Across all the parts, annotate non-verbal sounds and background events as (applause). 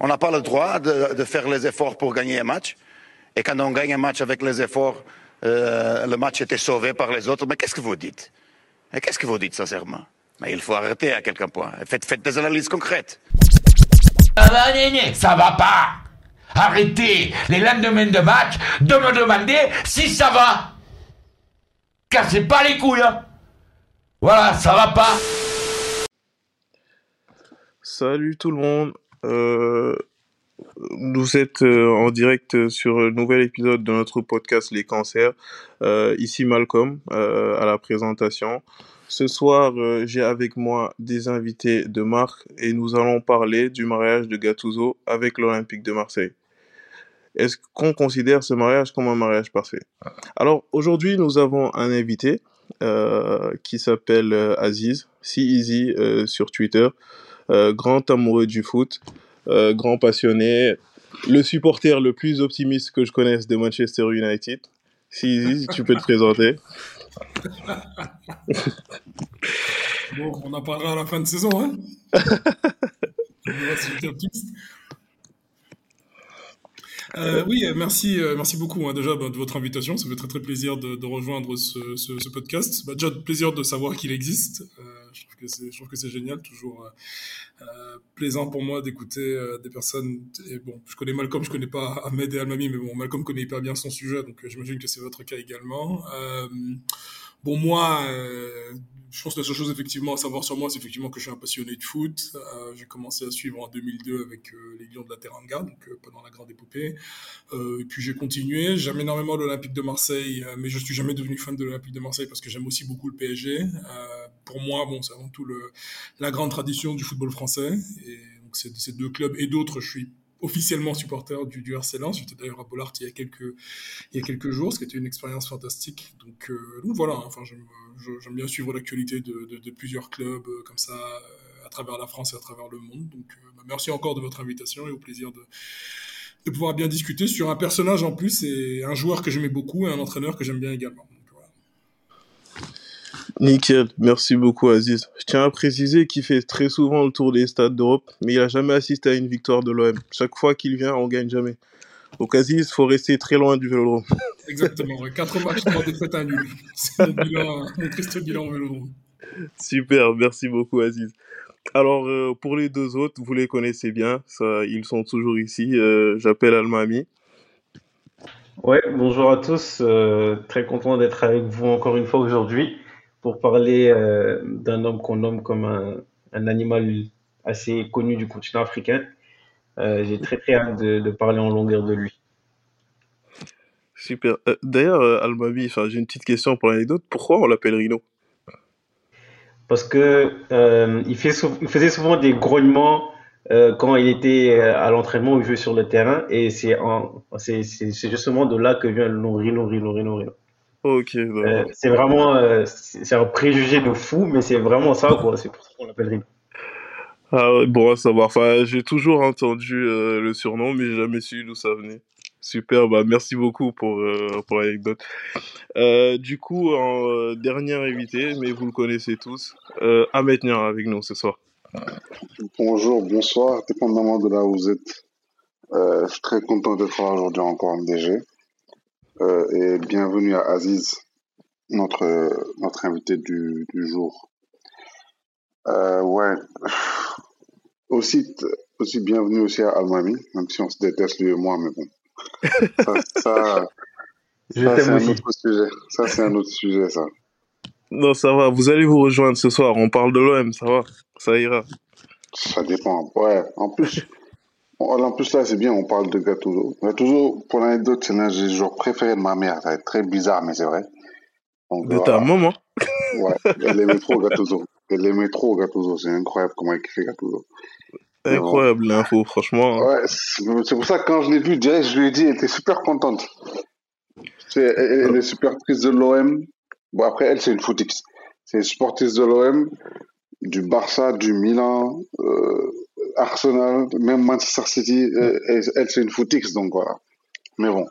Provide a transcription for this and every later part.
On n'a pas le droit de, faire les efforts pour gagner un match. Et quand on gagne un match avec les efforts, euh, le match était sauvé par les autres. Mais qu'est-ce que vous dites? Qu'est-ce que vous dites sincèrement? Mais il faut arrêter à quelqu'un point. Faites, faites des analyses concrètes. Ça va, ça va pas. Arrêtez les lendemains de match de me demander si ça va. Cassez pas les couilles. Hein. Voilà, ça va pas. Salut tout le monde. Euh, vous êtes euh, en direct sur un nouvel épisode de notre podcast Les cancers. Euh, ici Malcolm à la présentation. Ce soir, j'ai avec moi des invités de marque et nous allons parler du mariage de Gattuso avec l'Olympique de Marseille. Est-ce qu'on considère ce mariage comme un mariage parfait? Alors aujourd'hui, nous avons un invité qui s'appelle Aziz, si easy sur Twitter. Euh, grand amoureux du foot, euh, grand passionné, le supporter le plus optimiste que je connaisse de Manchester United. Si, si tu peux te présenter. (laughs) bon, on en parlera à la fin de saison. Hein (laughs) Euh, oui, merci, euh, merci beaucoup hein, déjà bah, de votre invitation. Ça fait très très plaisir de, de rejoindre ce, ce, ce podcast. Bah, déjà plaisir de savoir qu'il existe. Euh, je trouve que c'est, génial, toujours euh, euh plaisant pour moi d'écouter euh, des personnes. Et bon, je connais Malcolm, je connais pas Ahmed et Almami, mais bon, Malcolm connaît hyper bien son sujet, donc j'imagine que c'est votre cas également. Bon, moi je pense que la seule chose effectivement à savoir sur moi, c'est effectivement que je suis un passionné de foot. Euh, j'ai commencé à suivre en 2002 avec euh, les Lions de la Teranga, donc euh, pendant la grande épopée. et puis j'ai continué. J'aime énormément l'Olympique de Marseille, mais je suis jamais devenu fan de l'Olympique de Marseille parce que j'aime aussi beaucoup le PSG. pour moi, bon, c'est avant tout la grande tradition du football français. Et donc ces deux clubs et d'autres, je suis officiellement supporter du, du RC. J'étais d'ailleurs à Bollard il y a quelques il y a quelques jours, ce qui était une expérience fantastique. Donc, euh, donc voilà, enfin j'aime bien suivre l'actualité de, de, de, plusieurs clubs euh, comme ça euh, à travers la France et à travers le monde. Donc bah, merci encore de votre invitation et au plaisir de de pouvoir bien discuter sur un personnage en plus et un joueur que j'aimais beaucoup et un entraîneur que j'aime bien également. Nickel, merci beaucoup Aziz. Je tiens à préciser qu'il fait très souvent le tour des stades d'Europe, mais il n'a jamais assisté à une victoire de l'OM. Chaque fois qu'il vient, on gagne jamais. Donc Aziz, il faut rester très loin du vélodrome. (laughs) Exactement, 4 matchs, 3 défaites, à nul. C'est mon, bilan, mon triste bilan au vélodrome. Super, merci beaucoup Aziz. Alors, euh, pour les deux autres, vous les connaissez bien, ça, ils sont toujours ici. Euh, J'appelle Almami. Ouais, bonjour à tous. Euh, très content d'être avec vous encore une fois aujourd'hui pour parler euh, d'un homme qu'on nomme comme un, un, animal assez connu du continent africain. Euh, j'ai très très hâte de, de, parler en longueur de lui. Super. Euh, D'ailleurs, euh, Almabi, j'ai une petite question pour l'anecdote. Pourquoi on l'appelle Rhino? Parce que il, fait il, faisait souvent des grognements quand il était à l'entraînement ou jouait sur le terrain, et c'est justement de là que vient le nom Rhino, Rhino, Rhino, Rhino. Ok. Euh, c'est vraiment, euh, c'est un préjugé de fou, mais c'est vraiment ça, quoi. C'est pour ça qu'on l'appelle Rino. Ah ouais, bon à savoir. Enfin, j'ai toujours entendu euh, le surnom, mais j'ai jamais su d'où ça venait. Super, bah merci beaucoup pour, euh, pour l'anecdote. Euh, du coup, en euh, dernier invité, mais vous le connaissez tous, euh, Ahmed Niar avec nous ce soir. Bonjour, bonsoir, dépendamment de là où vous êtes. je suis très content d'être là aujourd'hui encore MDG. Euh, et bienvenue à Aziz, notre, notre invité du, du jour. Euh, ouais. Aussi, aussi bienvenue aussi à Almami, même si on se déteste lui et moi, mais bon. Ça, ça, (laughs) ça c'est un autre sujet. Ça, c'est un autre sujet, ça. Non, ça va. Vous allez vous rejoindre ce soir. On parle de l'OM, ça va. Ça ira. Ça dépend. Ouais. En plus, en plus, là, c'est bien, on parle de Gattuso. Gattuso, pour l'anecdote, c'est l'un des joueurs préférés de ma mère. Ça va être très bizarre, mais c'est vrai. Donc, de ta maman (laughs) Ouais, elle aimait trop Gattuso. Elle aimait trop Gattuso. C'est incroyable comment elle kiffait Gattuso. Incroyable bon. l'info, franchement. Ouais, c'est pour ça que quand je l'ai vu, direct, je lui ai dit, elle était super contente. C'est, elle, elle est super triste de l'OM. Bon, après, elle, c'est une footix. C'est une sportive de l'OM, du Barça, du Milan, euh, Arsenal, même Manchester City, euh, elle, elle c'est une footix, donc voilà. Mais bon,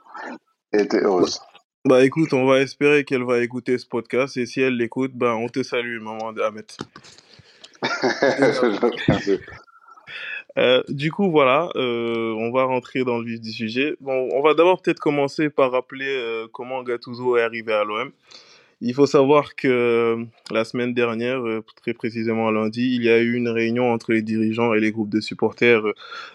elle était heureuse. Bah écoute, on va espérer qu'elle va écouter ce podcast et si elle l'écoute, bah on te salue, maman Ahmed. (laughs) Euh, du coup, voilà, euh, on va rentrer dans le vif du sujet. Bon, on va d'abord peut-être commencer par rappeler comment Gattuso est arrivé à l'OM. Il faut savoir que euh, la semaine dernière, euh, très précisément lundi, il y a eu une réunion entre les dirigeants et les groupes de supporters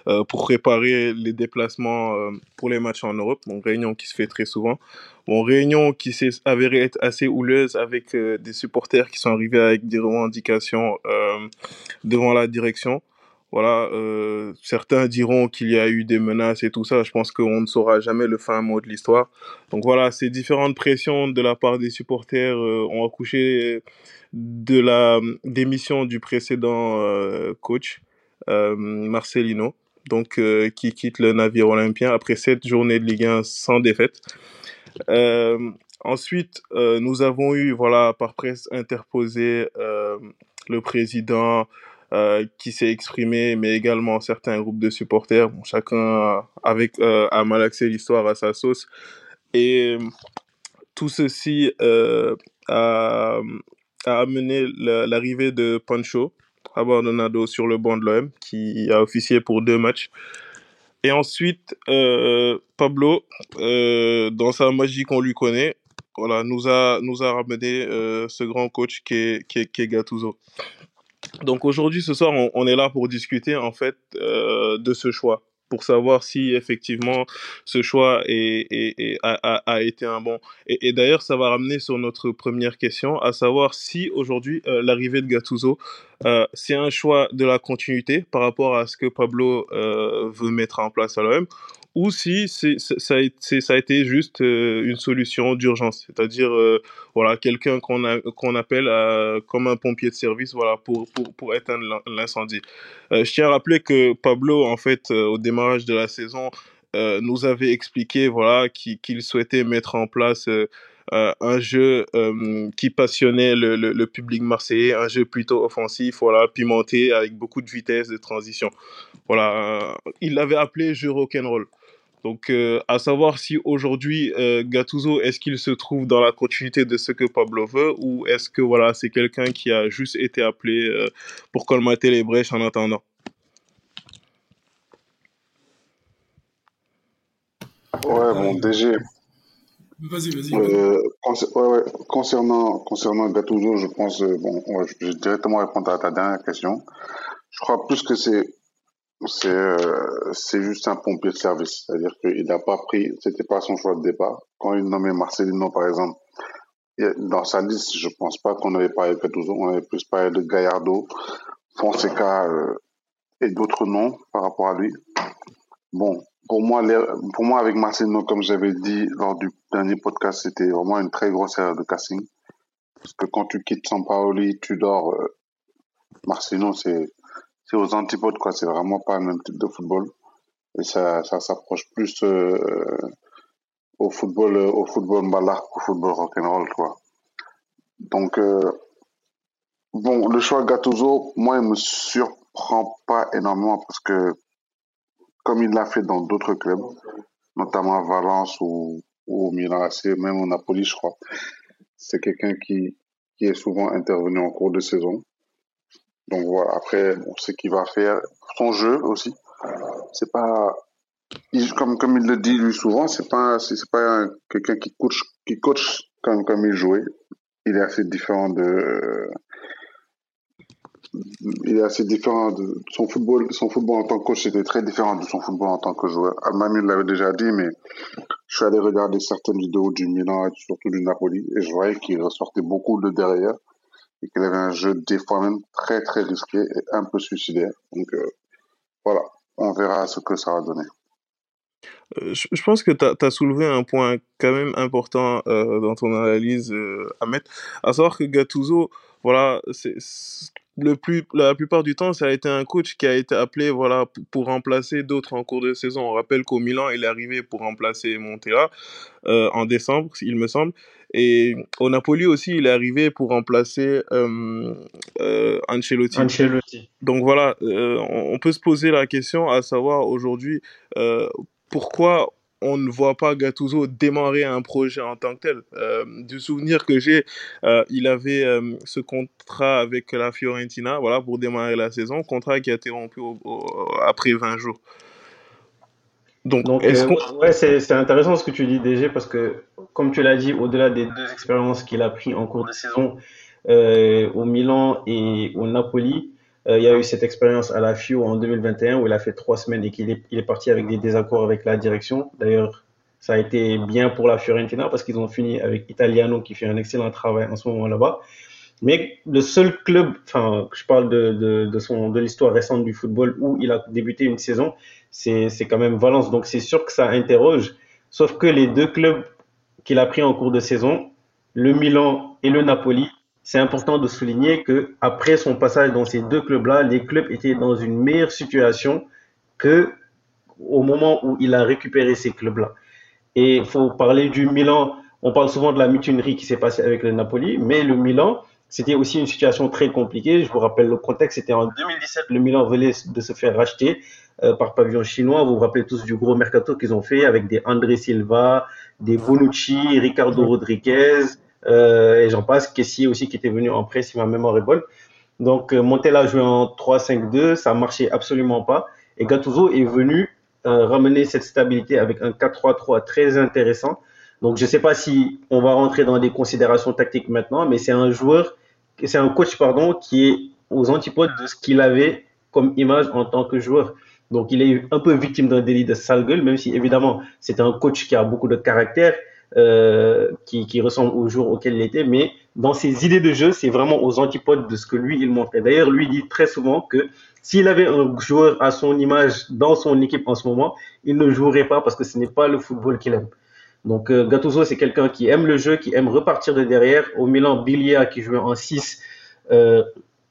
euh, pour préparer les déplacements pour les matchs en Europe. Donc, réunion qui se fait très souvent. Bon, réunion qui s'est avérée être assez houleuse avec des supporters qui sont arrivés avec des revendications devant la direction. Voilà, euh, certains diront qu'il y a eu des menaces et tout ça. Je pense qu'on ne saura jamais le fin mot de l'histoire. Donc voilà, ces différentes pressions de la part des supporters euh, ont accouché de la démission du précédent euh, coach, euh, Marcelino, donc euh, qui quitte le navire olympien après sept journées de Ligue 1 sans défaite. Euh, ensuite, euh, nous avons eu, voilà, par presse interposée, euh, le président euh, qui s'est exprimé, mais également certains groupes de supporters, chacun avec euh, a malaxé l'histoire à sa sauce. Et euh, tout ceci euh, a, a amené la- l'arrivée de Pancho Abandonado sur le banc de l'OM, qui a officié pour deux matchs. Et ensuite, Pablo, dans sa magie qu'on lui connaît, voilà, nous a, nous a ramené ce grand coach qui est, qui est, qui. Donc aujourd'hui, ce soir, on, est là pour discuter en fait euh, de ce choix, pour savoir si effectivement ce choix est, est- est- a, a- été un bon. Et, d'ailleurs, ça va ramener sur notre première question, à savoir si aujourd'hui euh, l'arrivée de Gattuso, euh, c'est un choix de la continuité par rapport à ce que Pablo veut mettre en place à l'OM, ou si c'est, ça, a été, juste euh, une solution d'urgence, c'est-à-dire euh, voilà quelqu'un qu'on qu'on appelle euh, comme un pompier de service voilà pour pour, pour éteindre l'in- l'incendie. Je tiens à rappeler que Pablo en fait au démarrage de la saison nous avait expliqué voilà qu'il souhaitait mettre en place un jeu qui passionnait le, le, public marseillais, un jeu plutôt offensif, voilà, pimenté avec beaucoup de vitesse de transition. Voilà, il l'avait appelé jeu rock'n'roll. Donc, euh, à savoir si aujourd'hui, euh, Gattuso, est-ce qu'il se trouve dans la continuité de ce que Pablo veut ou est-ce que voilà, c'est quelqu'un qui a juste été appelé euh, pour colmater les brèches en attendant? Ouais, bon, Euh, DG, vas-y, vas-y. vas-y. euh, concer- ouais, ouais, concernant, concernant Gattuso, je pense, euh, bon, ouais, je vais directement répondre à ta dernière question. Je crois plus que c'est, c'est, euh, c'est juste un pompier de service. C'est-à-dire qu'il n'a pas pris, c'était pas son choix de départ. Quand il nommait Marcelino, par exemple, dans sa liste, je pense pas qu'on avait parlé de Gattuso, on avait plus parlé de Gallardo, Fonseca, euh, et d'autres noms par rapport à lui. Bon, pour moi, les- pour moi, avec Marcelino, comme j'avais dit lors du dernier podcast, c'était vraiment une très grosse erreur de casting. Parce que quand tu quittes Sampaoli, tu dors, euh, Marcelino, c'est, c'est aux antipodes, quoi. C'est vraiment pas le même type de football. Et ça, ça s'approche plus, euh, au football, au football mbala qu'au football rock'n'roll, quoi. Donc, euh, bon, le choix Gattuso, moi, il me surprend pas énormément parce que, comme il l'a fait dans d'autres clubs, notamment à Valence ou, ou au Milan AC, même au Napoli, je crois. C'est quelqu'un qui, qui est souvent intervenu en cours de saison. Donc voilà, après, on sait qu'il va faire son jeu aussi. C'est pas, comme, comme il le dit lui souvent, c'est pas, c'est pas un- quelqu'un qui coach, qui comme, comme il jouait. Il est assez différent de, il est assez différent de son football. Son football en tant que coach était très différent de son football en tant que joueur. Almami l'avait déjà dit, mais je suis allé regarder certaines vidéos du Milan et surtout du Napoli et je voyais qu'il ressortait beaucoup de derrière et qu'il avait un jeu des fois même très très risqué et un peu suicidaire. Donc euh, voilà, on verra ce que ça va donner. Euh, je, pense que tu as, soulevé un point quand même important euh, dans ton analyse, Ahmed, à savoir que Gattuso, voilà, le plus, la plupart du temps, ça a été un coach qui a été appelé voilà, pour, remplacer d'autres en cours de saison. On rappelle qu'au Milan, il est arrivé pour remplacer Montella en décembre, il me semble. Et au Napoli aussi, il est arrivé pour remplacer euh, euh, Ancelotti. Ancelotti. Donc voilà, euh, on peut se poser la question à savoir aujourd'hui pourquoi on ne voit pas Gattuso démarrer un projet en tant que tel. Euh, du souvenir que j'ai, euh, il avait euh, ce contrat avec la Fiorentina, voilà, pour démarrer la saison, contrat qui a été rompu après 20 jours. Donc, ouais, c'est intéressant ce que tu dis, DG, parce que, comme tu l'as dit, au-delà des deux expériences qu'il a pris en cours de saison au Milan et au Napoli, euh, il y a eu cette expérience à la FIO en 2021 où il a fait trois semaines et qu'il est, il est parti avec des désaccords avec la direction. D'ailleurs, ça a été bien pour la Fiorentina parce qu'ils ont fini avec Italiano qui fait un excellent travail en ce moment là-bas. Mais le seul club, enfin, je parle de, de, de, l'histoire récente du football où il a débuté une saison, c'est, c'est quand même Valence. Donc c'est sûr que ça interroge. Sauf que les deux clubs qu'il a pris en cours de saison, le Milan et le Napoli, c'est important de souligner que après son passage dans ces deux clubs-là, les clubs étaient dans une meilleure situation que au moment où il a récupéré ces clubs-là. Et il faut parler du Milan. On parle souvent de la mutinerie qui s'est passée avec le Napoli, mais le Milan, c'était aussi une situation très compliquée. Je vous rappelle le contexte, c'était en 2017, le Milan venait de se faire racheter euh, par pavillon chinois. Vous vous rappelez tous du gros mercato qu'ils ont fait avec des André Silva, des Bonucci, Ricardo Rodriguez, euh, et j'en passe. Kessier aussi qui était venu en prêt si ma mémoire est bonne. Donc euh, Montella a joué en 3-5-2, ça marchait absolument pas. Et Gattuso est venu euh, ramener cette stabilité avec un 4-3-3 très intéressant. Donc je ne sais pas si on va rentrer dans des considérations tactiques maintenant, mais c'est un joueur, c'est un coach pardon, qui est aux antipodes de ce qu'il avait comme image en tant que joueur. Donc il est un peu victime d'un délit de sale gueule, même si évidemment c'est un coach qui a beaucoup de caractère, euh, qui, qui, ressemble au jour auquel il était, mais dans ses idées de jeu, c'est vraiment aux antipodes de ce que lui, il montrait. D'ailleurs, lui dit très souvent que s'il avait un joueur à son image dans son équipe en ce moment, il ne jouerait pas parce que ce n'est pas le football qu'il aime. Donc euh, Gattuso, c'est quelqu'un qui aime le jeu, qui aime repartir de derrière. Au Milan, Bilia, qui jouait en 6, euh,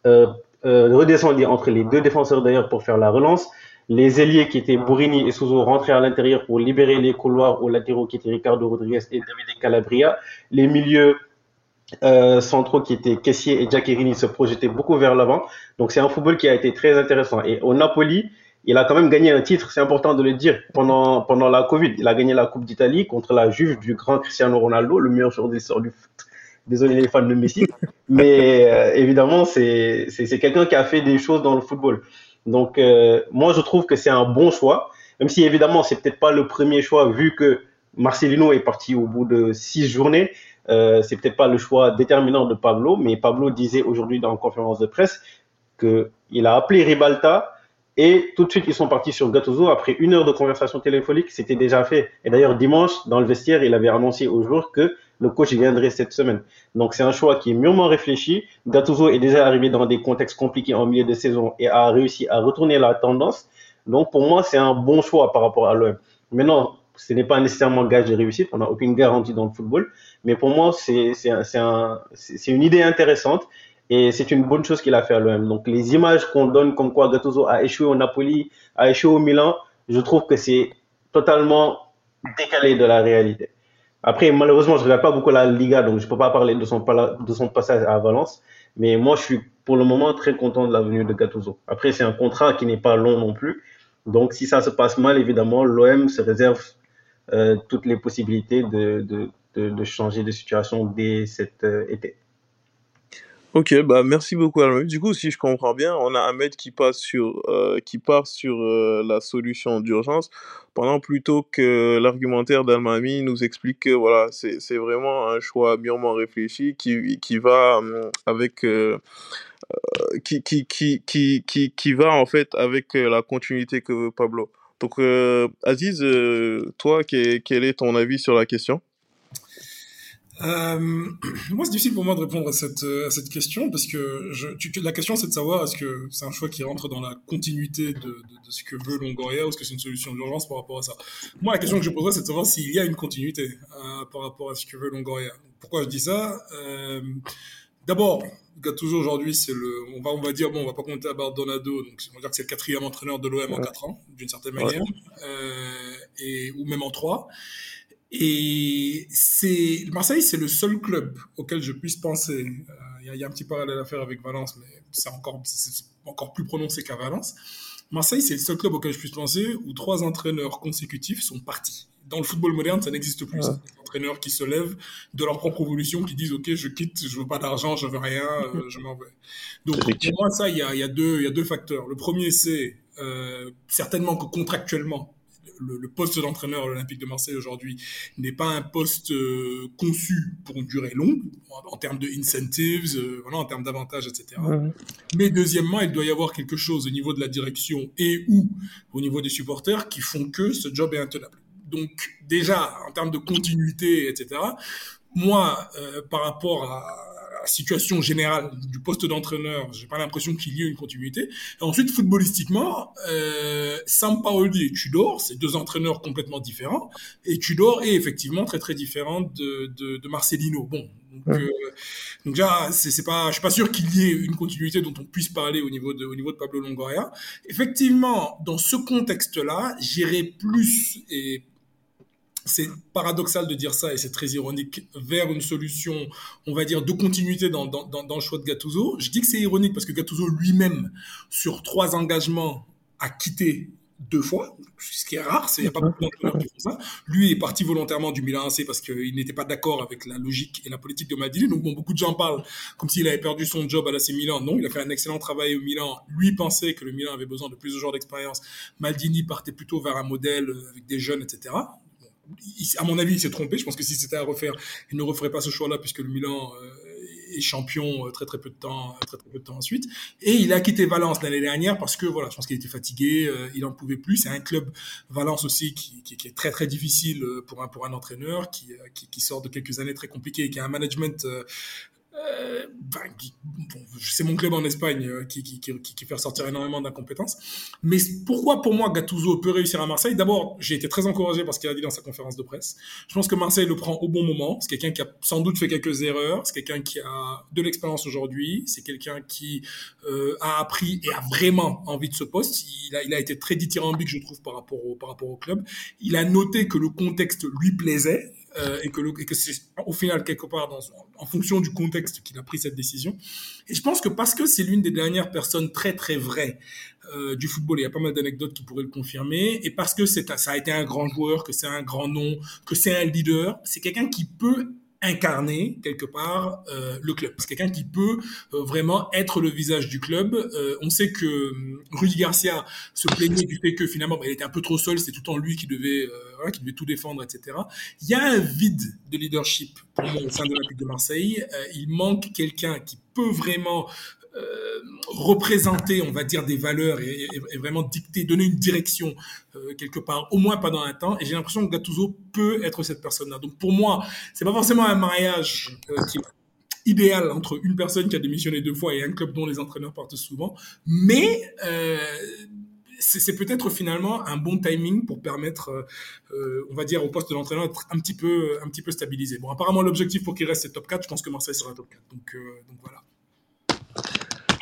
euh, euh, redescendait entre les deux défenseurs d'ailleurs pour faire la relance. Les ailiers qui étaient Bourini et Souzo rentraient à l'intérieur pour libérer les couloirs aux latéraux qui étaient Ricardo Rodriguez et David Calabria. Les milieux centraux qui étaient Kessier et Giaccherini se projetaient beaucoup vers l'avant. Donc c'est un football qui a été très intéressant. Et au Napoli, il a quand même gagné un titre, c'est important de le dire, pendant, pendant la Covid. Il a gagné la Coupe d'Italie contre la Juve du grand Cristiano Ronaldo, le meilleur joueur de l'histoire du foot. Désolé les fans de Messi. (laughs) Mais euh, évidemment, c'est quelqu'un qui a fait des choses dans le football. Donc, euh, moi, je trouve que c'est un bon choix, même si évidemment, c'est peut-être pas le premier choix vu que Marcelino est parti au bout de six journées. Euh, c'est peut-être pas le choix déterminant de Pablo, mais Pablo disait aujourd'hui dans une conférence de presse qu'il a appelé Ribalta et tout de suite ils sont partis sur Gattuso. Après une heure de conversation téléphonique, c'était déjà fait. Et d'ailleurs dimanche dans le vestiaire, il avait annoncé aux joueurs que le coach viendrait cette semaine. Donc c'est un choix qui est mûrement réfléchi. Gattuso est déjà arrivé dans des contextes compliqués en milieu de saison et a réussi à retourner la tendance. Donc pour moi, c'est un bon choix par rapport à l'OM. Maintenant, ce n'est pas nécessairement gage de réussite, on n'a aucune garantie dans le football, mais pour moi, c'est un, une idée intéressante et c'est une bonne chose qu'il a fait à l'OM. Donc les images qu'on donne comme quoi Gattuso a échoué au Napoli, a échoué au Milan, je trouve que c'est totalement décalé de la réalité. Après, malheureusement, je ne regarde pas beaucoup la Liga, donc je ne peux pas parler de son, passage à Valence. Mais moi, je suis pour le moment très content de la venue de Gattuso. Après, c'est un contrat qui n'est pas long non plus. Donc, si ça se passe mal, évidemment, l'OM se réserve euh, toutes les possibilités de, changer de situation dès cet euh, été. Ok, bah merci beaucoup Almami. Du coup, si je comprends bien, on a Ahmed qui passe sur, euh, qui part sur euh, la solution d'urgence, pendant plutôt que l'argumentaire d'Almami nous explique que voilà, c'est c'est vraiment un choix mûrement réfléchi qui qui va euh, avec qui, qui qui qui qui qui va en fait avec la continuité que veut Pablo. Donc Aziz, toi, quel est ton avis sur la question? Euh, (clears throat) moi, c'est difficile pour moi de répondre à cette, à cette question parce que je, tu, la question, c'est de savoir est-ce que c'est un choix qui rentre dans la continuité de, de, de ce que veut Longoria ou est-ce que c'est une solution d'urgence par rapport à ça? Moi, la question que je poserais, c'est de savoir s'il y a une continuité euh, par rapport à ce que veut Longoria. Pourquoi je dis ça? Euh, D'abord, toujours aujourd'hui, c'est le, on va, on va dire, bon, on va pas compter à Bardonado, donc on va dire que c'est le quatrième entraîneur de l'OM en quatre ans, d'une certaine manière, ouais. euh, et, ou même en trois. Et c'est Marseille, c'est le seul club auquel je puisse penser. Il euh, y, y, a un petit parallèle à faire avec Valence, mais c'est encore, encore plus prononcé qu'à Valence. Marseille, c'est le seul club auquel je puisse penser où trois entraîneurs consécutifs sont partis Dans le football moderne, ça n'existe plus. Ouais. Des entraîneurs qui se lèvent de leur propre évolution, qui disent ok, je quitte, je veux pas d'argent, je veux rien, (laughs) euh, je m'en vais. Donc pour moi, ça, il y a, y a deux, il y a deux facteurs. Le premier, c'est euh, certainement que contractuellement, le, le, poste d'entraîneur à l'Olympique de Marseille aujourd'hui n'est pas un poste euh, conçu pour une durée longue en, en termes de incentives, euh, voilà, en termes d'avantages, etc. Mais deuxièmement, il doit y avoir quelque chose au niveau de la direction et ou au niveau des supporters qui font que ce job est intenable. Donc déjà, en termes de continuité, etc., moi, euh, par rapport à, situation générale du poste d'entraîneur, j'ai pas l'impression qu'il y ait une continuité. Et ensuite, footballistiquement, euh, Sampaoli et Tudor, c'est deux entraîneurs complètement différents. Et Tudor est effectivement très très différent de, de, de Marcelino. Bon, donc, euh, donc déjà, c'est pas, je suis pas sûr qu'il y ait une continuité dont on puisse parler au niveau de, au niveau de Pablo Longoria. Effectivement, dans ce contexte-là, j'irai plus et c'est paradoxal de dire ça et c'est très ironique vers une solution, on va dire, de continuité dans, le choix de Gattuso. Je dis que c'est ironique parce que Gattuso lui-même, sur trois engagements, a quitté deux fois, ce qui est rare, il n'y a pas beaucoup d'entraîneurs qui font ça. Lui est parti volontairement du Milan AC parce qu'il n'était pas d'accord avec la logique et la politique de Maldini. Donc bon, beaucoup de gens parlent comme s'il avait perdu son job à l'AC Milan. Non, il a fait un excellent travail au Milan. Lui pensait que le Milan avait besoin de plus de joueurs d'expérience. Maldini partait plutôt vers un modèle avec des jeunes, etc à mon avis, il s'est trompé. Je pense que si c'était à refaire, il ne referait pas ce choix-là puisque le Milan euh, est champion euh, très très peu de temps, très très peu de temps ensuite. Et il a quitté Valence l'année dernière parce que voilà, je pense qu'il était fatigué, euh, il en pouvait plus. C'est un club Valence aussi qui, qui, qui, est très très difficile pour un pour un entraîneur qui, qui, qui sort de quelques années très compliquées et qui a un management ben, bon, c'est mon club en Espagne euh, qui, qui, qui, qui, fait ressortir énormément d'incompétences. Mais pourquoi pour moi Gattuso peut réussir à Marseille? D'abord, j'ai été très encouragé par ce qu'il a dit dans sa conférence de presse. Je pense que Marseille le prend au bon moment. C'est quelqu'un qui a sans doute fait quelques erreurs. C'est quelqu'un qui a de l'expérience aujourd'hui. C'est quelqu'un qui euh, a appris et a vraiment envie de ce poste. Il a, il a été très dithyrambique, je trouve, par rapport au, par rapport au club. Il a noté que le contexte lui plaisait euh, et que, c'est au final quelque part en fonction du contexte qu'il a pris cette décision. Et je pense que parce que c'est l'une des dernières personnes très très vraies euh, du football, il y a pas mal d'anecdotes qui pourraient le confirmer, et parce que c'est ça a été un grand joueur, que c'est un grand nom, que c'est un leader, c'est quelqu'un qui peut incarner quelque part euh, le club. C'est quelqu'un qui peut euh, vraiment être le visage du club. Euh, on sait que euh, Rudy Garcia se plaignait du fait que finalement bah, il était un peu trop seul, c'est tout le temps lui qui devait, euh, qui devait tout défendre, etc. Il y a un vide de leadership pour au sein de l'Olympique de Marseille. il manque quelqu'un qui peut vraiment euh, représenter, on va dire, des valeurs et, et, et vraiment dicter, donner une direction euh, quelque part, au moins pendant un temps. Et j'ai l'impression que Gattuso peut être cette personne-là. Donc pour moi, c'est pas forcément un mariage euh, qui est idéal entre une personne qui a démissionné deux fois et un club dont les entraîneurs partent souvent, mais euh, c'est peut-être finalement un bon timing pour permettre, euh, on va dire, au poste de l'entraîneur d'être un petit peu, un petit peu stabilisé. Bon, apparemment l'objectif pour qu'il reste c'est top 4. Je pense que Marseille sera top 4. Donc, euh, donc voilà.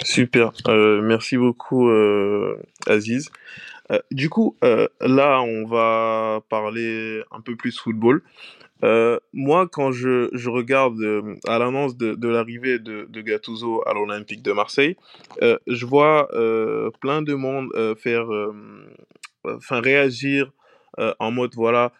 Super, euh, merci beaucoup euh, Aziz. Euh, du coup, là, on va parler un peu plus football. moi, quand je, je regarde à l'annonce de, de l'arrivée de, de Gattuso à l'Olympique de Marseille, je vois plein de monde faire, enfin réagir en mode voilà,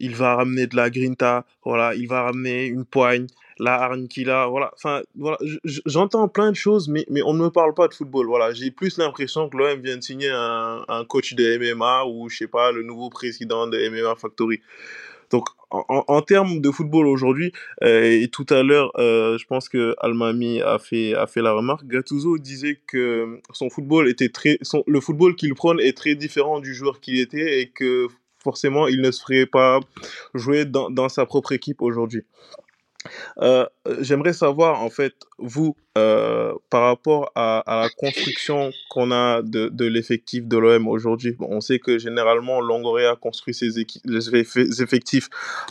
il va ramener de la grinta, voilà, il va ramener une poigne, la hargne qu'il a, voilà. Enfin, voilà, j'entends plein de choses, mais, mais on ne me parle pas de football. Voilà, j'ai plus l'impression que l'OM vient de signer un, un, coach de MMA ou, je sais pas, le nouveau président de MMA Factory. Donc, en, en termes de football aujourd'hui, euh, et tout à l'heure, euh, je pense que Almami a fait, a fait la remarque, Gattuso disait que son football était très, son, le football qu'il prône est très différent du joueur qu'il était et que forcément, il ne se ferait pas jouer dans, dans sa propre équipe aujourd'hui. Euh, J'aimerais savoir, en fait, vous, euh, par rapport à, la construction qu'on a de, de l'effectif de l'OM aujourd'hui, bon, on sait que généralement, Longoria construit ses les effectifs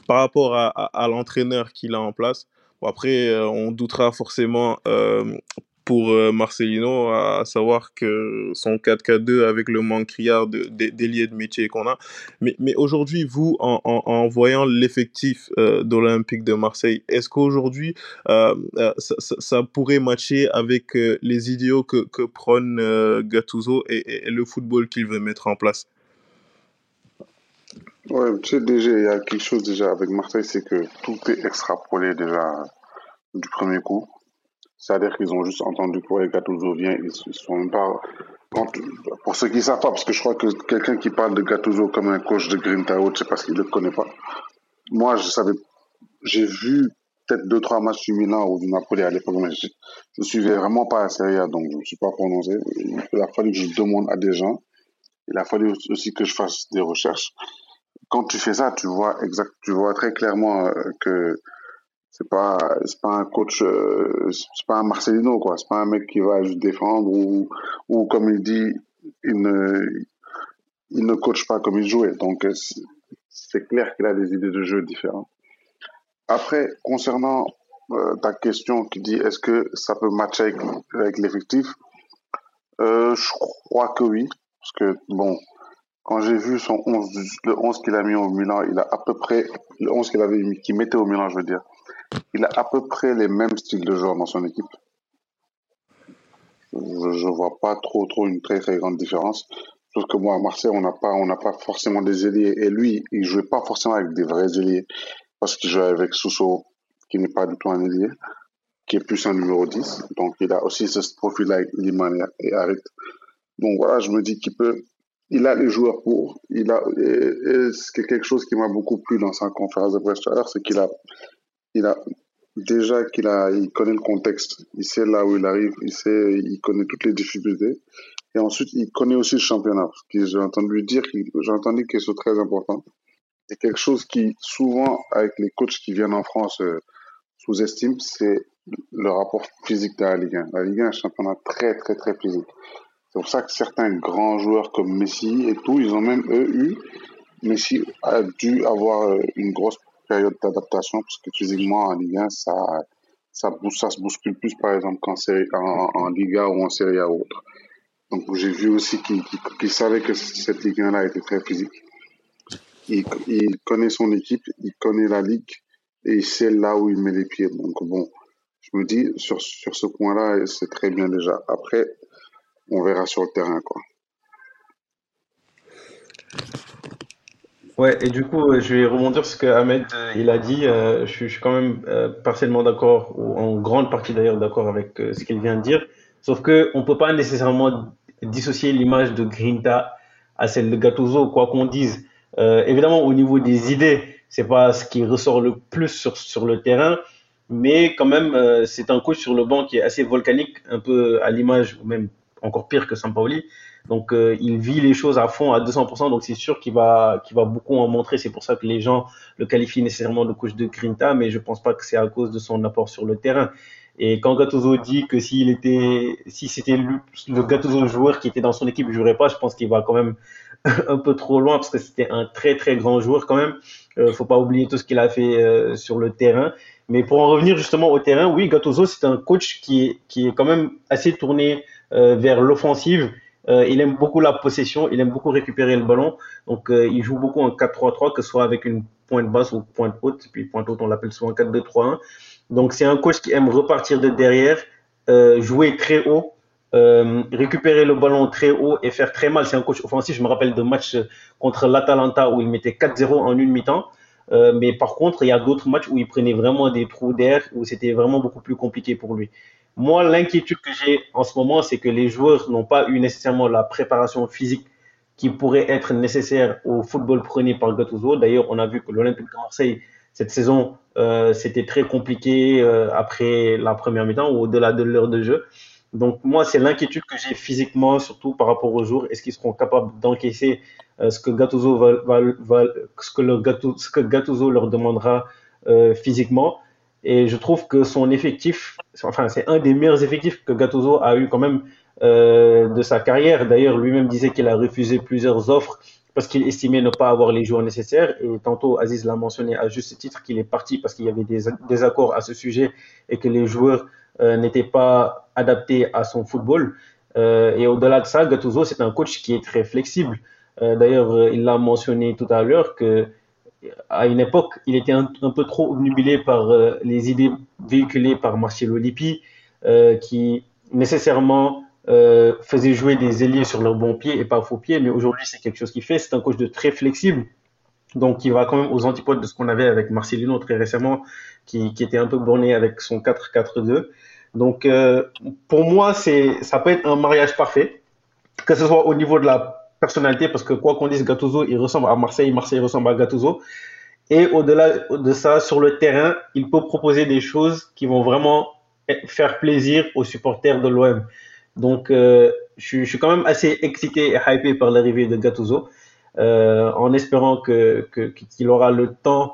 par rapport à, l'entraîneur qu'il a en place. Après, euh, on doutera forcément pour euh, Marcelino, à savoir que son 4-4-2 avec le manque criard de, de, de métier qu'on a. Mais, mais aujourd'hui, vous, en, en, voyant l'effectif euh, de l'Olympique de Marseille, est-ce qu'aujourd'hui, euh, euh ça, ça, pourrait matcher avec les idéaux que, que prône Gattuso et, et, le football qu'il veut mettre en place? Ouais, tu sais, déjà, il y a quelque chose déjà avec Marseille, c'est que tout est extrapolé déjà du premier coup. C'est-à-dire qu'ils ont juste entendu que les Gattuso vient, ils, ils sont même pas. Pour ceux qui ne savent pas, parce que je crois que quelqu'un qui parle de Gattuso comme un coach de Green Tower, c'est parce qu'il ne le connaît pas. Moi, je savais, j'ai vu peut-être deux, trois matchs du Milan ou du Napoli à l'époque, mais je, ne suivais vraiment pas la Serie A, donc je ne me suis pas prononcé. Il a fallu que je demande à des gens. Il a fallu aussi que je fasse des recherches. Quand tu fais ça, tu vois exact, tu vois très clairement euh, que c'est pas c'est pas un coach euh, c'est pas un Marcelino quoi. C'est pas un mec qui va juste défendre ou ou comme il dit il ne il ne coach pas comme il jouait. Donc euh, c'est clair qu'il a des idées de jeu différentes. Après concernant euh, ta question qui dit est-ce que ça peut matcher avec, l'effectif? Euh, je crois que oui. Parce que bon quand j'ai vu son 11 le 11 qu'il a mis au Milan il a à peu près le 11 qu'il avait qu'il mettait au Milan je veux dire il a à peu près les mêmes styles de joueurs dans son équipe. Je ne vois pas trop, trop une très, très grande différence. Sauf que moi, à Marseille, on n'a pas, pas forcément des ailiers. Et lui, il jouait pas forcément avec des vrais ailiers. Parce qu'il jouait avec Sousso, qui n'est pas du tout un ailier, qui est plus un numéro 10. Donc, il a aussi ce profil-là avec Liman et Harit. Donc, voilà, je me dis qu'il peut, il a les joueurs pour. Il a, et, c'est quelque chose qui m'a beaucoup plu dans sa conférence de presse tout à l'heure, c'est qu'il a, il a déjà qu'il a, il connaît le contexte, il sait là où il arrive, il sait, il connaît toutes les difficultés. Et ensuite, il connaît aussi le championnat. J'ai entendu dire, j'ai entendu que c'est très important. Et quelque chose qui, souvent, avec les coachs qui viennent en France, euh, sous-estiment, c'est le rapport physique de la Ligue 1. La Ligue 1 est un championnat très, très, très physique. C'est pour ça que certains grands joueurs comme Messi et tout, ils ont même, eux, eu, Messi a dû avoir euh, une grosse période d'adaptation parce que physiquement en Ligue 1 ça ça ça se bouscule plus par exemple qu'en en, en, Liga ou en Serie A ou autre. Donc j'ai vu aussi qu'il savait que cette Ligue 1 là était très physique. Il, il, connaît son équipe, il connaît la ligue et il sait là où il met les pieds. Donc bon, je me dis sur sur ce point-là c'est très bien déjà. Après on verra sur le terrain quoi. Ouais, et du coup, je vais rebondir sur ce que Ahmed euh, il a dit. Euh, je, suis, quand même euh, partiellement d'accord, ou en grande partie d'ailleurs d'accord avec ce qu'il vient de dire. Sauf que on peut pas nécessairement dissocier l'image de Grinta à celle de Gattuso, quoi qu'on dise. évidemment, au niveau des idées, c'est pas ce qui ressort le plus sur, sur le terrain, mais quand même, c'est un coach sur le banc qui est assez volcanique, un peu à l'image, ou même encore pire que Sampaoli. Donc euh, il vit les choses à fond, à 200%. Donc c'est sûr qu'il va, qu'il va beaucoup en montrer. C'est pour ça que les gens le qualifient nécessairement de coach de Grinta, mais je pense pas que c'est à cause de son apport sur le terrain. Et quand Gattuso dit que s'il était, si c'était le, le Gattuso joueur qui était dans son équipe, je jouerait pas, je pense qu'il va quand même (laughs) un peu trop loin parce que c'était un très très grand joueur quand même. Euh, faut pas oublier tout ce qu'il a fait euh, sur le terrain. Mais pour en revenir justement au terrain, oui, Gattuso c'est un coach qui est, qui est quand même assez tourné euh, vers l'offensive euh, il aime beaucoup la possession, il aime beaucoup récupérer le ballon. Donc, euh, il joue beaucoup en 4-3-3, que ce soit avec une pointe basse ou pointe haute. Puis, pointe haute, on l'appelle souvent 4-2-3-1. Donc, c'est un coach qui aime repartir de derrière, euh, jouer très haut, récupérer le ballon très haut et faire très mal. C'est un coach offensif. Je me rappelle de matchs contre l'Atalanta où il mettait 4-0 en une mi-temps. Mais par contre, il y a d'autres matchs où il prenait vraiment des trous d'air, où c'était vraiment beaucoup plus compliqué pour lui. Moi, l'inquiétude que j'ai en ce moment, c'est que les joueurs n'ont pas eu nécessairement la préparation physique qui pourrait être nécessaire au football prôné par Gattuso. D'ailleurs, on a vu que l'Olympique de Marseille, cette saison, euh, c'était très compliqué euh, après la première mi-temps ou au-delà de l'heure de jeu. Donc moi, c'est l'inquiétude que j'ai physiquement, surtout par rapport aux joueurs. Est-ce qu'ils seront capables d'encaisser euh, ce que Gattuso ce leur demandera physiquement? Et je trouve que son effectif, enfin, c'est un des meilleurs effectifs que Gattuso a eu quand même euh, de sa carrière. D'ailleurs, lui-même disait qu'il a refusé plusieurs offres parce qu'il estimait ne pas avoir les joueurs nécessaires. Et tantôt, Aziz l'a mentionné à juste titre qu'il est parti parce qu'il y avait des, des, accords à ce sujet et que les joueurs euh, n'étaient pas adaptés à son football. Euh, et au-delà de ça, Gattuso, c'est un coach qui est très flexible. D'ailleurs, il l'a mentionné tout à l'heure que à une époque, il était un, peu trop obnubilé par euh, les idées véhiculées par Marcelo Lippi, euh, qui nécessairement euh, faisait jouer des ailiers sur leur bon pied et pas faux pied, mais aujourd'hui c'est quelque chose qu'il fait. C'est un coach de très flexible. Donc, il va quand même aux antipodes de ce qu'on avait avec Marcelino très récemment, qui, qui était un peu borné avec son 4-4-2. Donc, pour moi, ça peut être un mariage parfait, que ce soit au niveau de la personnalité, parce que quoi qu'on dise, Gattuso, il ressemble à Marseille, Marseille ressemble à Gattuso. Et au-delà de ça, sur le terrain, il peut proposer des choses qui vont vraiment faire plaisir aux supporters de l'OM. Donc, euh, je, suis quand même assez excité et hypé par l'arrivée de Gattuso, euh, en espérant que qu'il aura le temps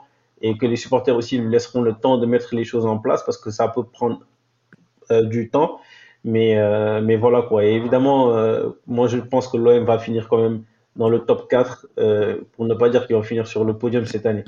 et que les supporters aussi lui laisseront le temps de mettre les choses en place, parce que ça peut prendre euh, du temps. Mais, euh, mais voilà quoi. Et évidemment, euh, moi je pense que l'OM va finir quand même dans le top 4, pour ne pas dire qu'il va finir sur le podium cette année.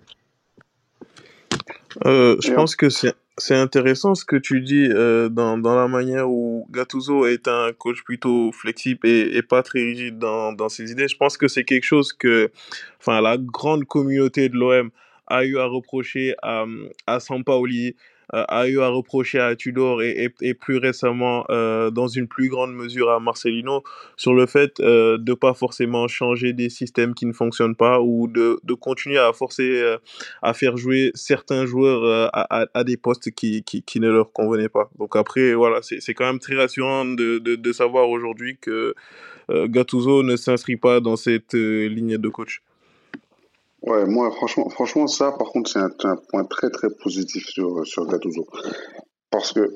je pense que c'est c'est intéressant ce que tu dis euh, dans, dans la manière où Gattuso est un coach plutôt flexible et, et pas très rigide dans, dans ses idées. Je pense que c'est quelque chose que enfin, la grande communauté de l'OM a eu à reprocher à, à Sampaoli, euh, a eu à reprocher à Tudor et, et, plus récemment, euh, dans une plus grande mesure, à Marcelino, sur le fait euh, de pas forcément changer des systèmes qui ne fonctionnent pas ou de, de continuer à forcer euh, à faire jouer certains joueurs à, à, à, des postes qui, qui, qui, ne leur convenaient pas. Donc après, voilà, c'est quand même très rassurant de, de, de savoir aujourd'hui que Gattuso ne s'inscrit pas dans cette ligne de coach. Ouais, moi, franchement, franchement, ça, par contre, c'est un, un, point très, très positif sur, sur Gattuso. Parce que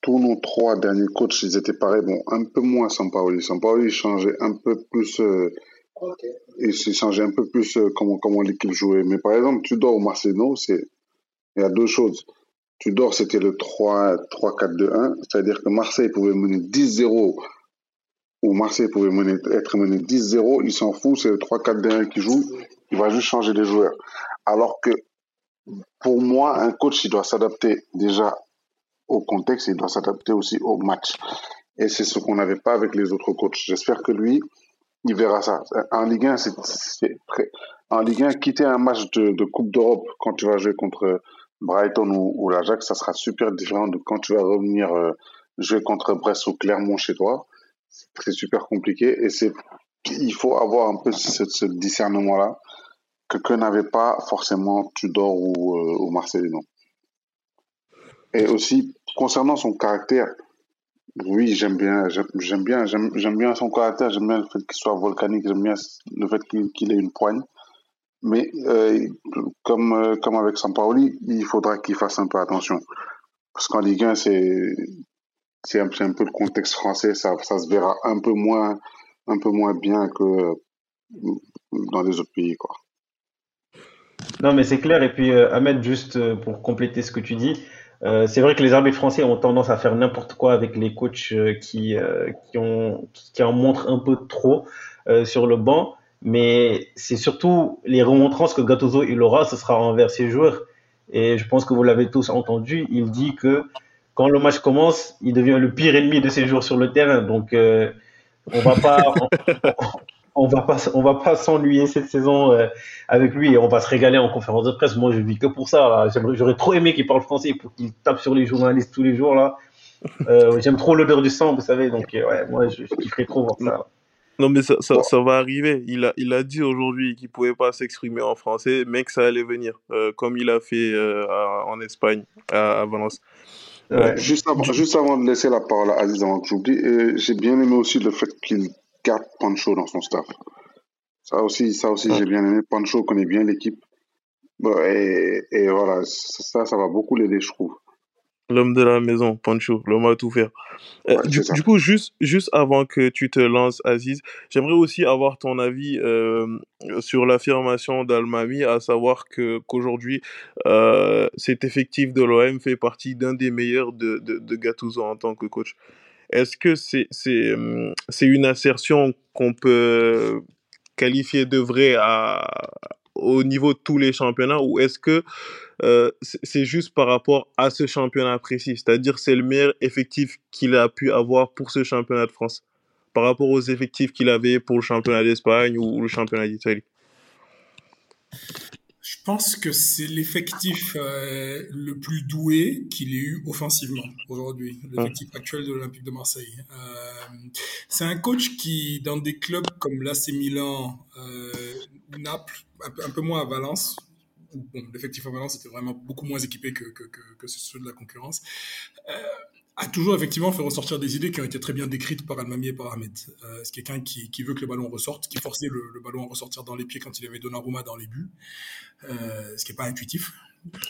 tous nos trois derniers coachs, ils étaient pareils. Bon, un peu moins Sampaoli. Sampaoli, changeait un peu plus, euh, okay. il changeait un peu plus euh, comment, comment l'équipe jouait. Mais par exemple, Tudor ou Marcelo, c'est, il y a deux choses. Tudor, c'était le 3-4-2-1. C'est-à-dire que Marseille pouvait mener 10-0 ou Marseille pouvait mener, être mené 10-0. Il s'en fout. C'est le 3-4-2-1 qui joue il va juste changer les joueurs. Alors que pour moi, un coach, il doit s'adapter déjà au contexte, il doit s'adapter aussi au match. Et c'est ce qu'on n'avait pas avec les autres coachs. J'espère que lui, il verra ça. En Ligue 1, c'est. En Ligue 1, quitter un match de, Coupe d'Europe quand tu vas jouer contre Brighton ou, ou l'Ajax, ça sera super différent de quand tu vas revenir euh, jouer contre Brest ou Clermont chez toi. C'est super compliqué et c'est il faut avoir un peu ce, ce discernement-là que, n'avait pas forcément Tudor ou, euh, ou Marcelino. Et aussi, concernant son caractère, oui, j'aime bien, j'aime bien, j'aime bien son caractère, j'aime bien le fait qu'il soit volcanique, j'aime bien le fait qu'il qu ait une poigne. Mais euh, comme, euh, comme avec Sampaoli, il faudra qu'il fasse un peu attention. Parce qu'en Ligue 1, c'est un, un peu le contexte français, ça, ça se verra un peu moins, un peu moins bien que dans les autres pays. Quoi. Non, mais c'est clair. Et puis, euh, Ahmed, juste euh, pour compléter ce que tu dis, euh, c'est vrai que les arbitres français ont tendance à faire n'importe quoi avec les coachs qui, qui, ont, qui en montrent un peu trop sur le banc. Mais c'est surtout les remontrances que Gattuso il aura, ce sera envers ses joueurs. Et je pense que vous l'avez tous entendu. Il dit que quand le match commence, il devient le pire ennemi de ses joueurs sur le terrain. Donc, on va pas, (laughs) on, on va pas, on va pas s'ennuyer cette saison euh, avec lui et on va se régaler en conférence de presse. Moi, je vis que pour ça. J'aurais trop aimé qu'il parle français pour qu'il tape sur les journalistes tous les jours là. Euh, (laughs) J'aime trop l'odeur du sang, vous savez. Donc, euh, ouais, moi, je, je kifferais trop voir ça. Là. Non, mais ça, ça, ça, va arriver. Il a, il a dit aujourd'hui qu'il pouvait pas s'exprimer en français, mais que ça allait venir, euh, comme il a fait euh, à, en Espagne, à, à Valence. Ouais. Juste, avant, juste avant de laisser la parole à Aziz, avant que j'oublie, j'ai bien aimé aussi le fait qu'il garde Pancho dans son staff. Ça aussi, ça aussi, j'ai bien aimé. Pancho connaît bien l'équipe. Bon, et, et, voilà, ça, ça va beaucoup l'aider, je trouve. L'homme de la maison, Pancho, l'homme à tout faire. Euh, du, coup, juste, juste avant que tu te lances, Aziz, j'aimerais aussi avoir ton avis euh, sur l'affirmation d'Almami, à savoir que qu'aujourd'hui, euh, cet effectif de l'OM fait partie d'un des meilleurs de, de, de Gattuso en tant que coach. Est-ce que c'est c'est c'est une assertion qu'on peut qualifier de vraie à au niveau de tous les championnats ou est-ce que c'est juste par rapport à ce championnat précis? C'est-à-dire c'est le meilleur effectif qu'il a pu avoir pour ce championnat de France par rapport aux effectifs qu'il avait pour le championnat d'Espagne ou le championnat d'Italie? Je pense que c'est l'effectif euh, le plus doué qu'il ait eu offensivement aujourd'hui, l'effectif actuel de l'Olympique de Marseille. Euh, c'est un coach qui, dans des clubs comme l'AC Milan, euh, Naples, un peu, moins à Valence. Bon, l'effectif à Valence était vraiment beaucoup moins équipé que, que, que, ceux de la concurrence. Euh, a toujours effectivement fait ressortir des idées qui ont été très bien décrites par Almami et par Ahmed. Euh, c'est quelqu'un qui, qui, veut que le ballon ressorte, qui forçait le, ballon à ressortir dans les pieds quand il avait Donnarumma dans les buts, euh, ce qui n'est pas intuitif.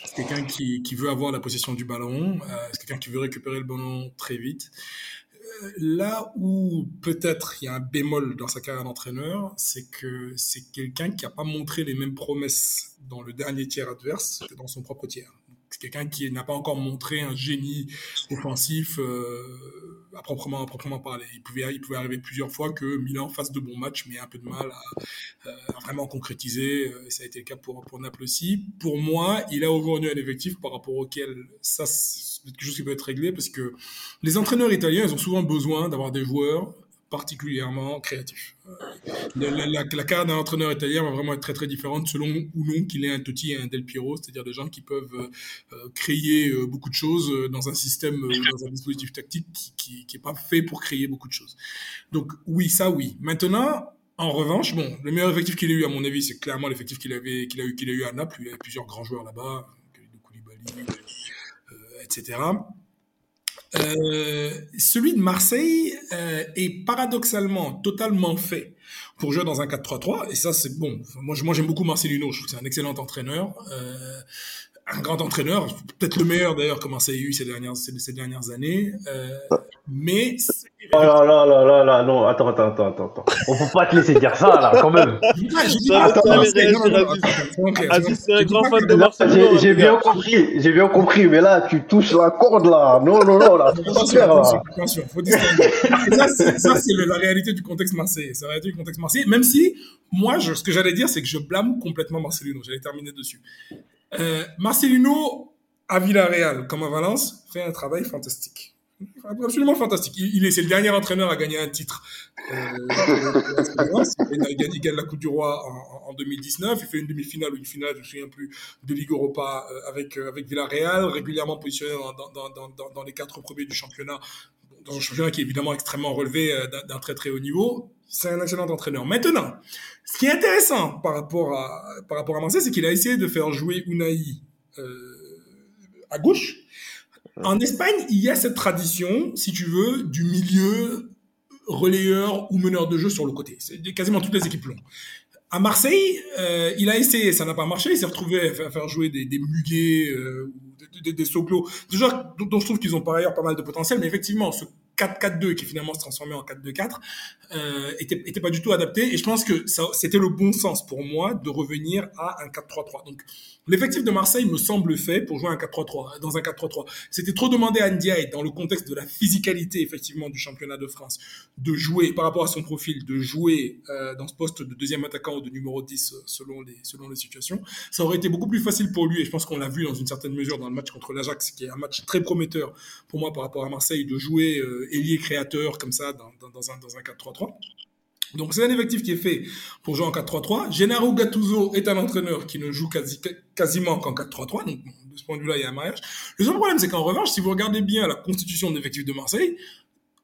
C'est quelqu'un qui, qui, veut avoir la possession du ballon, euh, c'est quelqu'un qui veut récupérer le ballon très vite. Euh, là où peut-être il y a un bémol dans sa carrière d'entraîneur, c'est que c'est quelqu'un qui n'a pas montré les mêmes promesses dans le dernier tiers adverse que dans son propre tiers c'est quelqu'un qui n'a pas encore montré un génie offensif euh, à, proprement, à proprement parler. Il pouvait, il pouvait arriver plusieurs fois que Milan fasse de bons matchs, mais un peu de mal à, euh, vraiment concrétiser. Euh, et ça a été le cas pour, pour Naples aussi. Pour moi, il a aujourd'hui un effectif par rapport auquel ça, c'est quelque chose qui peut être réglé parce que les entraîneurs italiens, ils ont souvent besoin d'avoir des joueurs particulièrement créatif. La, la, la, carrière d'un entraîneur italien va vraiment être très très différente selon ou non qu'il ait un Totti et un Del Piero, c'est-à-dire des gens qui peuvent euh, créer euh, beaucoup de choses euh, dans un système, dans un dispositif tactique qui qui est pas fait pour créer beaucoup de choses. Donc oui, ça oui. Maintenant, en revanche, bon, le meilleur effectif qu'il a eu à mon avis, c'est clairement l'effectif qu'il avait qu'il a eu qu'il a eu à Naples. Il avait plusieurs grands joueurs là-bas, etc. Euh, celui de Marseille euh, est paradoxalement totalement fait pour jouer dans un 4-3-3 et ça c'est bon. Moi, j'aime beaucoup Marcelino, je trouve que c'est un excellent entraîneur. Euh, un grand entraîneur, peut-être le meilleur d'ailleurs que Marseille a eu ces dernières, ces, dernières années. Euh, mais. Oh là là là là là, non, attends, attends, attends, attends. On peut pas te laisser dire ça là, quand même. c'est un grand fan de Marseille. J'ai bien compris, j'ai bien compris, mais là, tu touches la corde là. Non, non, non, là, attention, attention, attention, faut distinguer. Ça, c'est la réalité du contexte marseillais. C'est la réalité du contexte marseillais, même si, moi, ce que j'allais dire, c'est que je blâme complètement Marcelino. J'allais terminer dessus. Euh, Marcelino, à Villarreal comme à Valence, fait un travail fantastique. Absolument fantastique. Il, est, c'est le dernier entraîneur à gagner un titre. Euh, il, gagne, la Coupe du Roi en, 2019. Il fait une demi-finale ou une finale, je ne me souviens plus, de Ligue Europa euh, avec, euh, avec Villarreal, régulièrement positionné dans, dans, dans, dans, les quatre premiers du championnat, dans un championnat qui est évidemment extrêmement relevé d'un très très haut niveau. C'est un excellent entraîneur. Maintenant, ce qui est intéressant par rapport à, par rapport à Marseille, c'est qu'il a essayé de faire jouer Unai euh, à gauche. En Espagne, il y a cette tradition, si tu veux, du milieu relayeur ou meneur de jeu sur le côté. Quasiment toutes les équipes l'ont. À Marseille, euh, il a essayé, ça n'a pas marché. Il s'est retrouvé à faire jouer des, des Muguet, euh, des, des, Soglo, déjà dont je trouve qu'ils ont par ailleurs pas mal de potentiel. Mais effectivement, ce 4-4-2 qui finalement se transformait en 4-2-4 euh, était, était, pas du tout adapté. Et je pense que c'était le bon sens pour moi de revenir à un 4-3-3 donc l'effectif de Marseille me semble fait pour jouer un 4-3-3 dans un 4-3-3 c'était trop demandé à Ndiaye dans le contexte de la physicalité effectivement du championnat de France de jouer par rapport à son profil de jouer euh, dans ce poste de deuxième attaquant ou de numéro 10 selon les selon les situations ça aurait été beaucoup plus facile pour lui et je pense qu'on l'a vu dans une certaine mesure dans le match contre l'Ajax qui est un match très prometteur pour moi par rapport à Marseille de jouer euh, ailier créateur comme ça dans, dans, un, dans un 4-3-3. Donc c'est un effectif qui est fait pour jouer en 4-3-3. Gennaro Gattuso est un entraîneur qui ne joue quasi, quasiment qu'en 4-3-3. Donc de ce point de vue-là, il y a un mariage. Le seul problème, c'est qu'en revanche, si vous regardez bien la constitution de l'effectif de Marseille,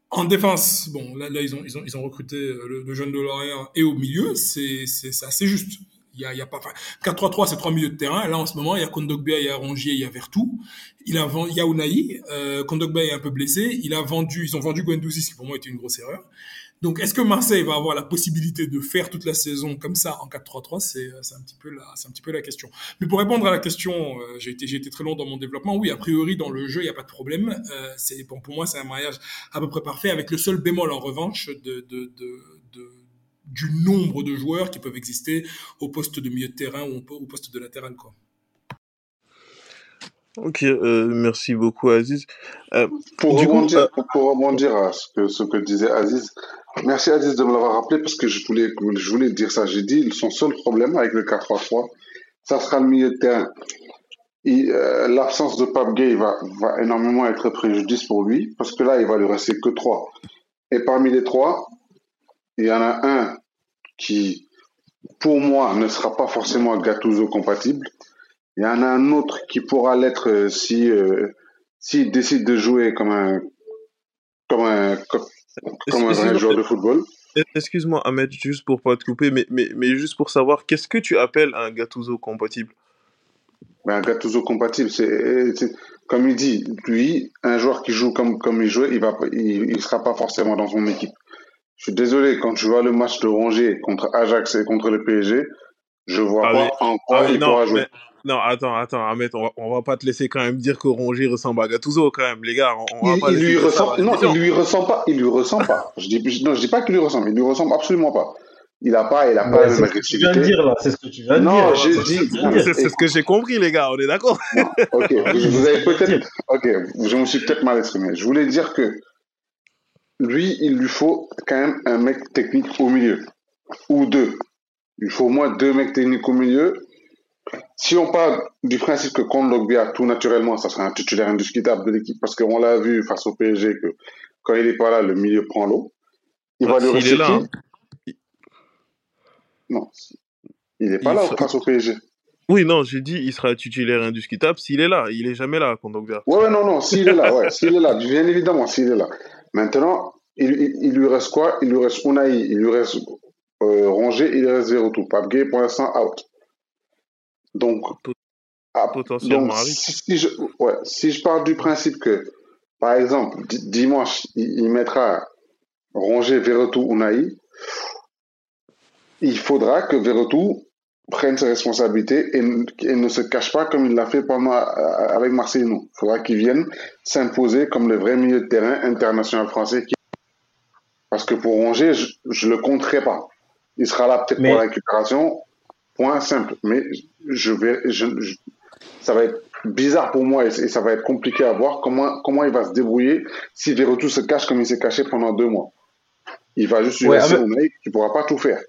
en défense, bon, là, là ils, ont, ils, ont, ils ont recruté le, le jeune de l'Orient et au milieu, c'est assez juste. Il y a, y a pas, 4-3-3, c'est trois milieux de terrain. Là, en ce moment, il y a Kondogbia, il y a Rongier, il y a Vertou. Il a il y a Unai. Euh, Kondogbia est un peu blessé. Il a vendu, ils ont vendu Guendouzi, ce qui pour moi était une grosse erreur. Donc, est-ce que Marseille va avoir la possibilité de faire toute la saison comme ça en 4-3-3 C'est, c'est un petit peu la, c'est un petit peu la question. Mais pour répondre à la question, euh, j'ai été, j'ai été très long dans mon développement. Oui, a priori, dans le jeu, il n'y a pas de problème. Euh, c'est, bon, pour moi, c'est un mariage à peu près parfait avec le seul bémol en revanche de, de, de, de du nombre de joueurs qui peuvent exister au poste de milieu de terrain ou au poste de latéral. Quoi. Ok, euh, merci beaucoup Aziz. Euh, pour, rebondir, coup, pour, rebondir, à ce que, ce que disait Aziz, merci Aziz de me l'avoir rappelé parce que je voulais, je voulais dire ça. J'ai dit son seul problème avec le 4-3-3, ça sera le milieu de terrain. Euh, l'absence de Pape Gay va, va énormément être préjudice pour lui parce que là, il va lui rester que trois. Et parmi les trois, il y en a un qui, pour moi, ne sera pas forcément Gattuso compatible. Il y en a un autre qui pourra l'être euh, si euh, s'il décide de jouer comme un comme un comme, un vrai joueur de football. excuse-moi, Ahmed, juste pour pas te couper, mais, mais, mais juste pour savoir, qu'est-ce que tu appelles un Gattuso compatible? Mais un Gattuso compatible, c'est, comme il dit, lui, un joueur qui joue comme, comme il jouait, il pas- il, il sera pas forcément dans son équipe. Je suis désolé, quand tu vois le match de Rongier contre Ajax et contre le PSG, je vois Ah, pas mais- en quoi Ah, il non, pourra jouer. Non, attends, attends, Ahmed, on va, on va pas te laisser quand même dire que Rongier ressemble à Gattuso quand même, les gars. On, on va Il, pas il laisser lui ressemble, non, il lui ressemble pas, il lui ressemble pas. Je dis, je- non, je dis pas qu'il lui ressemble, il lui ressemble absolument pas. Il a pas, il a pas Ouais, la c'est ce que tu viens de dire là, c'est ce que tu viens de Non, dire. j'ai C'est ce que dit- C'est ce que j'ai compris, les gars, on est d'accord Ok, vous avez peut-être, ok, je me suis peut-être mal exprimé. Je voulais dire que lui, il lui faut quand même un mec technique au milieu. Ou deux. Il faut au moins deux mecs techniques au milieu. Si on parle du principe que Kondogbia, tout naturellement, ça sera un titulaire indiscutable de l'équipe, parce qu'on l'a vu face au PSG que quand il est pas là, le milieu prend l'eau. Il va Bah, s'il est rester là, qui? Non. Il est pas Il là face au PSG. Oui, non, j'ai dit il sera titulaire indiscutable s'il est là. Il est jamais là, Kondogbia. Ouais, non, non, s'il est là, ouais, s'il est là, bien évidemment, s'il est là. Maintenant, il, il, il lui reste quoi? Il lui reste Unai, il lui reste euh, il lui reste Verretou. Pape Gay, pour l'instant, out. Donc, ah, potentiellement donc si, si je, ouais, si je pars du principe que, par exemple, di- dimanche, il, il mettra Rongier, Verretou, Unai, il faudra que Verretou prenne ses responsabilités et, et ne se cache pas comme il l'a fait pendant, euh, avec Marcelino. Il faudra qu'il vienne s'imposer comme le vrai milieu de terrain international français. qui- Parce que pour Rongier, je ne le compterai pas. Il sera là peut-être Mais- pour la récupération, point simple. Mais je vais, je, je- ça va être bizarre pour moi et, et ça va être compliqué à voir comment, comment il va se débrouiller si Verretou se cache comme il s'est caché pendant deux mois. Il va juste Ouais, laisser Ahmed- Unai qui ne pourra pas tout faire.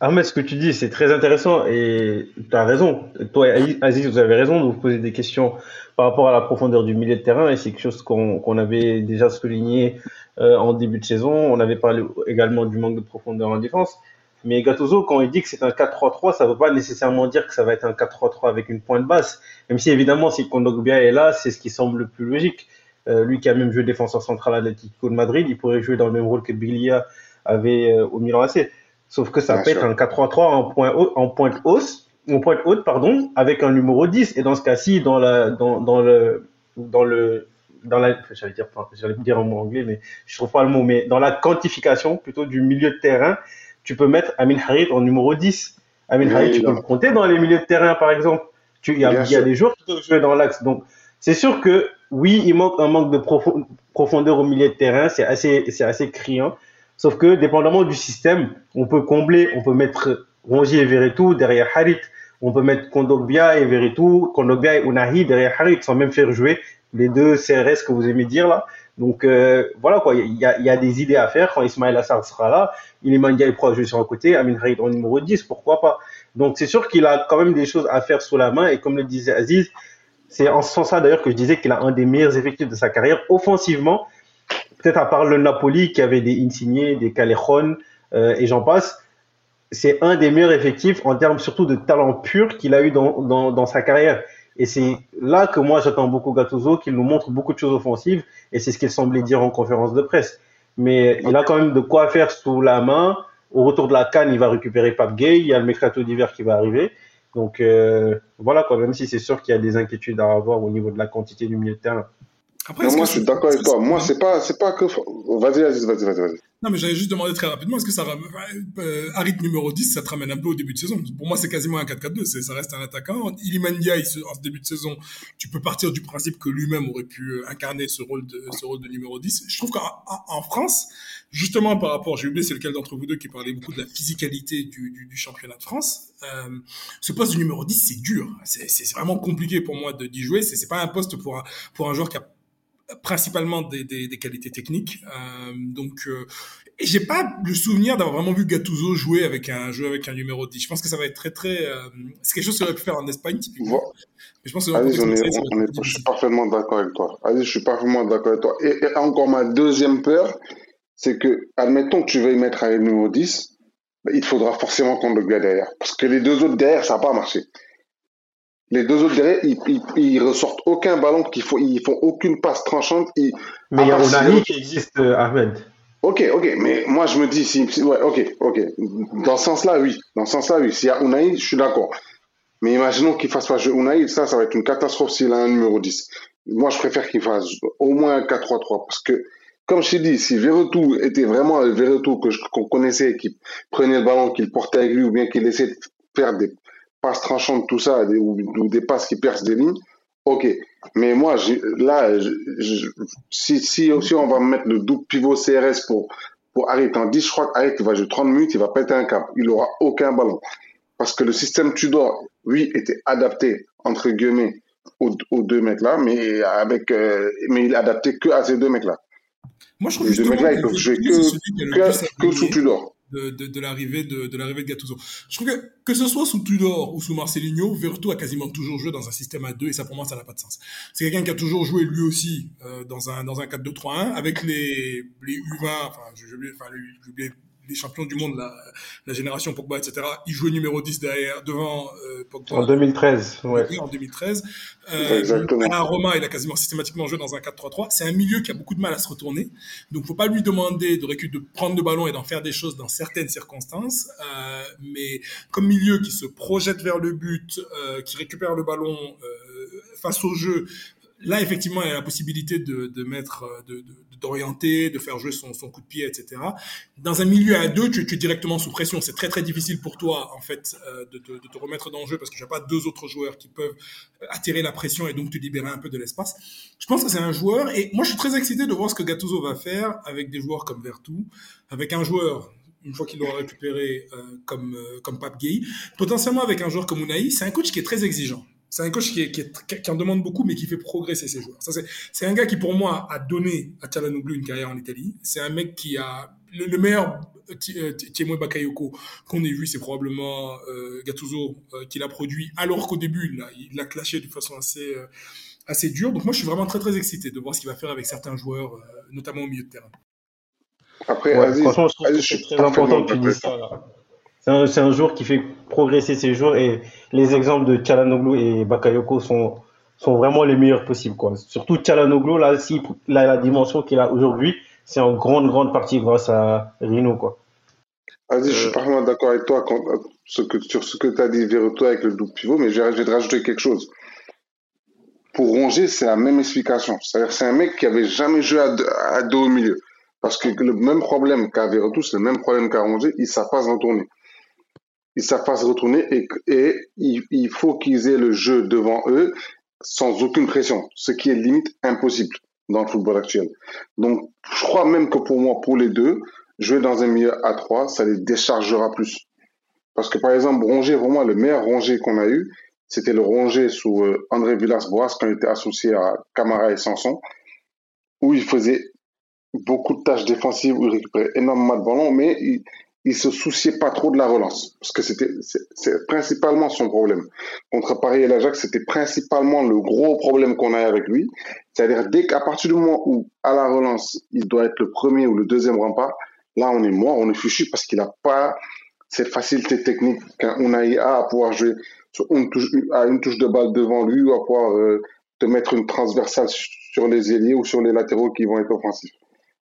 Ahmed, ce que tu dis, c'est très intéressant et tu as raison. Toi Aziz, vous avez raison de vous poser des questions par rapport à la profondeur du milieu de terrain et c'est quelque chose qu'on qu'on avait déjà souligné euh, en début de saison. On avait parlé également du manque de profondeur en défense. Mais Gattuso, quand il dit que c'est un 4-3-3, ça ne veut pas nécessairement dire que ça va être un 4-3-3 avec une pointe basse. Même si évidemment, si Kondogbia est là, c'est ce qui semble le plus logique. Euh, lui qui a même joué défenseur central à l'Atlético de Madrid, il pourrait jouer dans le même rôle que Biglia avait euh, au Milan AC. Sauf que ça Bien peut sûr. être un 4-3-3 en, point haut- en pointe hausse, en pointe haute, pardon, avec un numéro 10. Et dans ce cas-ci, dans la, dans, dans le, dans le, dans la, j'allais dire, j'allais dire un mot anglais, mais je trouve pas le mot, mais dans la quantification plutôt du milieu de terrain, tu peux mettre Amin Harit en numéro 10. Amin Bien Harit, tu peux le compter dans les milieux de terrain, par exemple. Il y a, y a des joueurs qui peuvent jouer dans l'axe. Donc, c'est sûr que, oui, il manque un manque de profo- profondeur au milieu de terrain. C'est assez, c'est assez criant. Sauf que, dépendamment du système, on peut combler, on peut mettre Rongier et Verretou derrière Harit. On peut mettre Kondogbia et Verretou, Kondogbia et Unahi derrière Harit, sans même faire jouer les deux CRS que vous aimez dire là. Donc euh, voilà quoi, il y a, il y a des idées à faire quand Ismaël Assar sera là. Iliman Ndiaye pourra jouer sur un côté, Amin Harit en numéro 10, pourquoi pas. Donc c'est sûr qu'il a quand même des choses à faire sous la main et comme le disait Aziz, c'est en ce sens-là d'ailleurs que je disais qu'il a un des meilleurs effectifs de sa carrière offensivement, peut-être à part le Napoli qui avait des Insigne, des Callejon euh, et j'en passe. C'est un des meilleurs effectifs en termes surtout de talent pur qu'il a eu dans, dans, dans sa carrière. Et c'est là que moi j'attends beaucoup Gattuso, qu'il nous montre beaucoup de choses offensives, et c'est ce qu'il semblait dire en conférence de presse. Mais il a quand même de quoi faire sous la main. Au retour de la Cannes, il va récupérer Pape Gay, il y a le mercato d'hiver qui va arriver. Donc euh, voilà, quoi, même si c'est sûr qu'il y a des inquiétudes à avoir au niveau de la quantité du milieu de terrain. Après, Non, moi, je suis d'accord avec toi. Moi, c'est pas, c'est pas que. Vas-y, vas-y, vas-y, vas-y. Non, mais j'allais juste demander très rapidement, est-ce que ça ramène, euh, Harit numéro 10, ça te ramène un peu au début de saison? Pour moi, c'est quasiment un 4-4-2, c'est, ça reste un attaquant. Iliman Ndiaye, ce- en ce début de saison, tu peux partir du principe que lui-même aurait pu euh, incarner ce rôle de, ce rôle de numéro 10. Je trouve qu'en en- en France, justement par rapport, j'ai oublié c'est lequel d'entre vous deux qui parlait beaucoup de la physicalité du, du, du championnat de France, euh, ce poste de numéro 10, c'est dur. C'est, c'est vraiment compliqué pour moi d'y jouer. C'est, c'est pas un poste pour un, pour un joueur qui a principalement des, des, des qualités techniques. Euh, donc, euh, et j'ai pas le souvenir d'avoir vraiment vu Gattuso jouer avec un jeu avec un numéro 10. Je pense que ça va être très très. Euh, c'est quelque chose qu'il aurait pu faire en Espagne typiquement. Mais je pense que contexte on est, ça on est, je suis parfaitement d'accord avec toi. Aziz, je suis parfaitement d'accord avec toi. Et, et encore ma deuxième peur, c'est que, admettons que tu veuilles mettre un numéro 10, ben, il faudra forcément qu'on le gars derrière. Parce que les deux autres derrière, ça n'a pas marché. Les deux autres derrière, ils, ils, ils ressortent aucun ballon, qu'ils font, ils font aucune passe tranchante. Ils, Mais il y a oui. qui existe, euh, Ahmed. Ok, ok, mais moi je me dis, si, si- ouais, ok, ok. Dans ce sens-là, oui. Dans ce sens-là, oui. S'il y a Unai, je suis d'accord. Mais imaginons qu'il fasse pas jouer Unai, ça, ça va être une catastrophe s'il a un numéro 10. Moi, je préfère qu'il fasse au moins un 4-3-3 parce que, comme je t'ai dit, si Verretou était vraiment le Verretou que je- qu'on connaissait, qui prenait le ballon, qu'il portait avec lui ou bien qu'il essayait de faire des passes tranchantes, tout ça, des- ou, ou des passes qui percent des lignes, ok. Mais moi, là, je- je- si, si aussi on va mettre le double pivot CRS pour, pour Harit en 10, je crois qu'Harit va jouer 30 minutes, il va péter un câble. Il aura aucun ballon. Parce que le système Tudor, lui, était adapté, entre guillemets, aux, aux deux mecs-là, mais avec, euh, mais il est adapté que à ces deux mecs-là. Moi, je trouve Les deux mecs-là, ils que peuvent jouer que, sous Tudor. De, de, de l'arrivée de, de l'arrivée de Gattuso. Je trouve que que ce soit sous Tudor ou sous Marcelinho, Vertu a quasiment toujours joué dans un système à deux et ça pour moi ça n'a pas de sens. C'est quelqu'un qui a toujours joué lui aussi euh, dans un dans un 4-2-3-1 avec les les U20, enfin j'ai oublié, enfin les, champions du monde, la, la génération Pogba, etc. Il jouait numéro 10 derrière, devant euh, Pogba. En 2013, ouais. Oui, en 2013. Euh, Exactement. à Roma, il a quasiment systématiquement joué dans un 4-3-3. C'est un milieu qui a beaucoup de mal à se retourner. Donc, faut pas lui demander de, récu- de prendre le ballon et d'en faire des choses dans certaines circonstances. Euh, mais comme milieu qui se projette vers le but, euh, qui récupère le ballon euh, face au jeu, là, effectivement, il a la possibilité de, de mettre, euh, de, de- d'orienter, de faire jouer son, son coup de pied, etc. Dans un milieu à deux, tu, tu es directement sous pression. C'est très très difficile pour toi, en fait, euh, de, de te remettre dans le jeu parce que tu n'as pas deux autres joueurs qui peuvent attirer la pression et donc te libérer un peu de l'espace. Je pense que c'est un joueur et moi je suis très excité de voir ce que Gattuso va faire avec des joueurs comme Vertu, avec un joueur une fois qu'il l'aura récupéré euh, comme euh, comme Pape Gay, potentiellement avec un joueur comme Unai. C'est un coach qui est très exigeant. C'est un coach qui, est, qui, est- qui en demande beaucoup, mais qui fait progresser ses joueurs. Ça, c'est, c'est un gars qui, pour moi, a donné à Çalhanoğlu une carrière en Italie. C'est un mec qui a le, le meilleur euh, Ti- euh, Tiemoué Bakayoko qu'on ait vu, c'est probablement euh, Gattuso euh, qui l'a produit, alors qu'au début, là, il l'a clashé de façon assez euh, assez dure. Donc moi, je suis vraiment très très excité de voir ce qu'il va faire avec certains joueurs, euh, notamment au milieu de terrain. Après, Ouais, Aziz, franchement, je trouve Aziz, que je c'est suis très important que tu dises ça. là. C'est un, un joueur qui fait progresser ses joueurs et les exemples de Çalhanoğlu et Bakayoko sont, sont vraiment les meilleurs possibles. Quoi. Surtout Çalhanoğlu, là, si, là, la dimension qu'il a aujourd'hui, c'est en grande, grande partie grâce à Rino. Quoi. Aziz, je Euh, suis parfaitement d'accord avec toi quand, euh, ce que, sur ce que tu as dit, Verretou, avec le double pivot, mais je vais je vais te rajouter quelque chose. Pour Rongier, c'est la même explication. C'est-à-dire c'est un mec qui avait jamais joué à, deux- à deux au milieu. Parce que le même problème qu'a Verretou, c'est le même problème qu'a Rongier, ils savent pas se retourner. Ils savent retourner et, il, faut qu'ils aient le jeu devant eux sans aucune pression, ce qui est limite impossible dans le football actuel. Donc, je crois même que pour moi, pour les deux, jouer dans un milieu à 3, ça les déchargera plus. Parce que par exemple, Rongier, pour le meilleur Rongier qu'on a eu, c'était le Rongier sous euh, André Villas-Boas quand il était associé à Camara et Sanson, où il faisait beaucoup de tâches défensives, où il récupérait énormément de ballons, mais il, il se souciait pas trop de la relance, parce que c'était c'est principalement son problème. Contre Paris et l'Ajax, c'était principalement le gros problème qu'on a avec lui. C'est-à-dire dès qu'à partir du moment où à la relance, il doit être le premier ou le deuxième rempart, là on est mort, on est fichu parce qu'il n'a pas cette facilité technique qu'un a à pouvoir jouer sur une touche, à une touche de balle devant lui ou à pouvoir euh, te mettre une transversale sur les ailiers ou sur les latéraux qui vont être offensifs.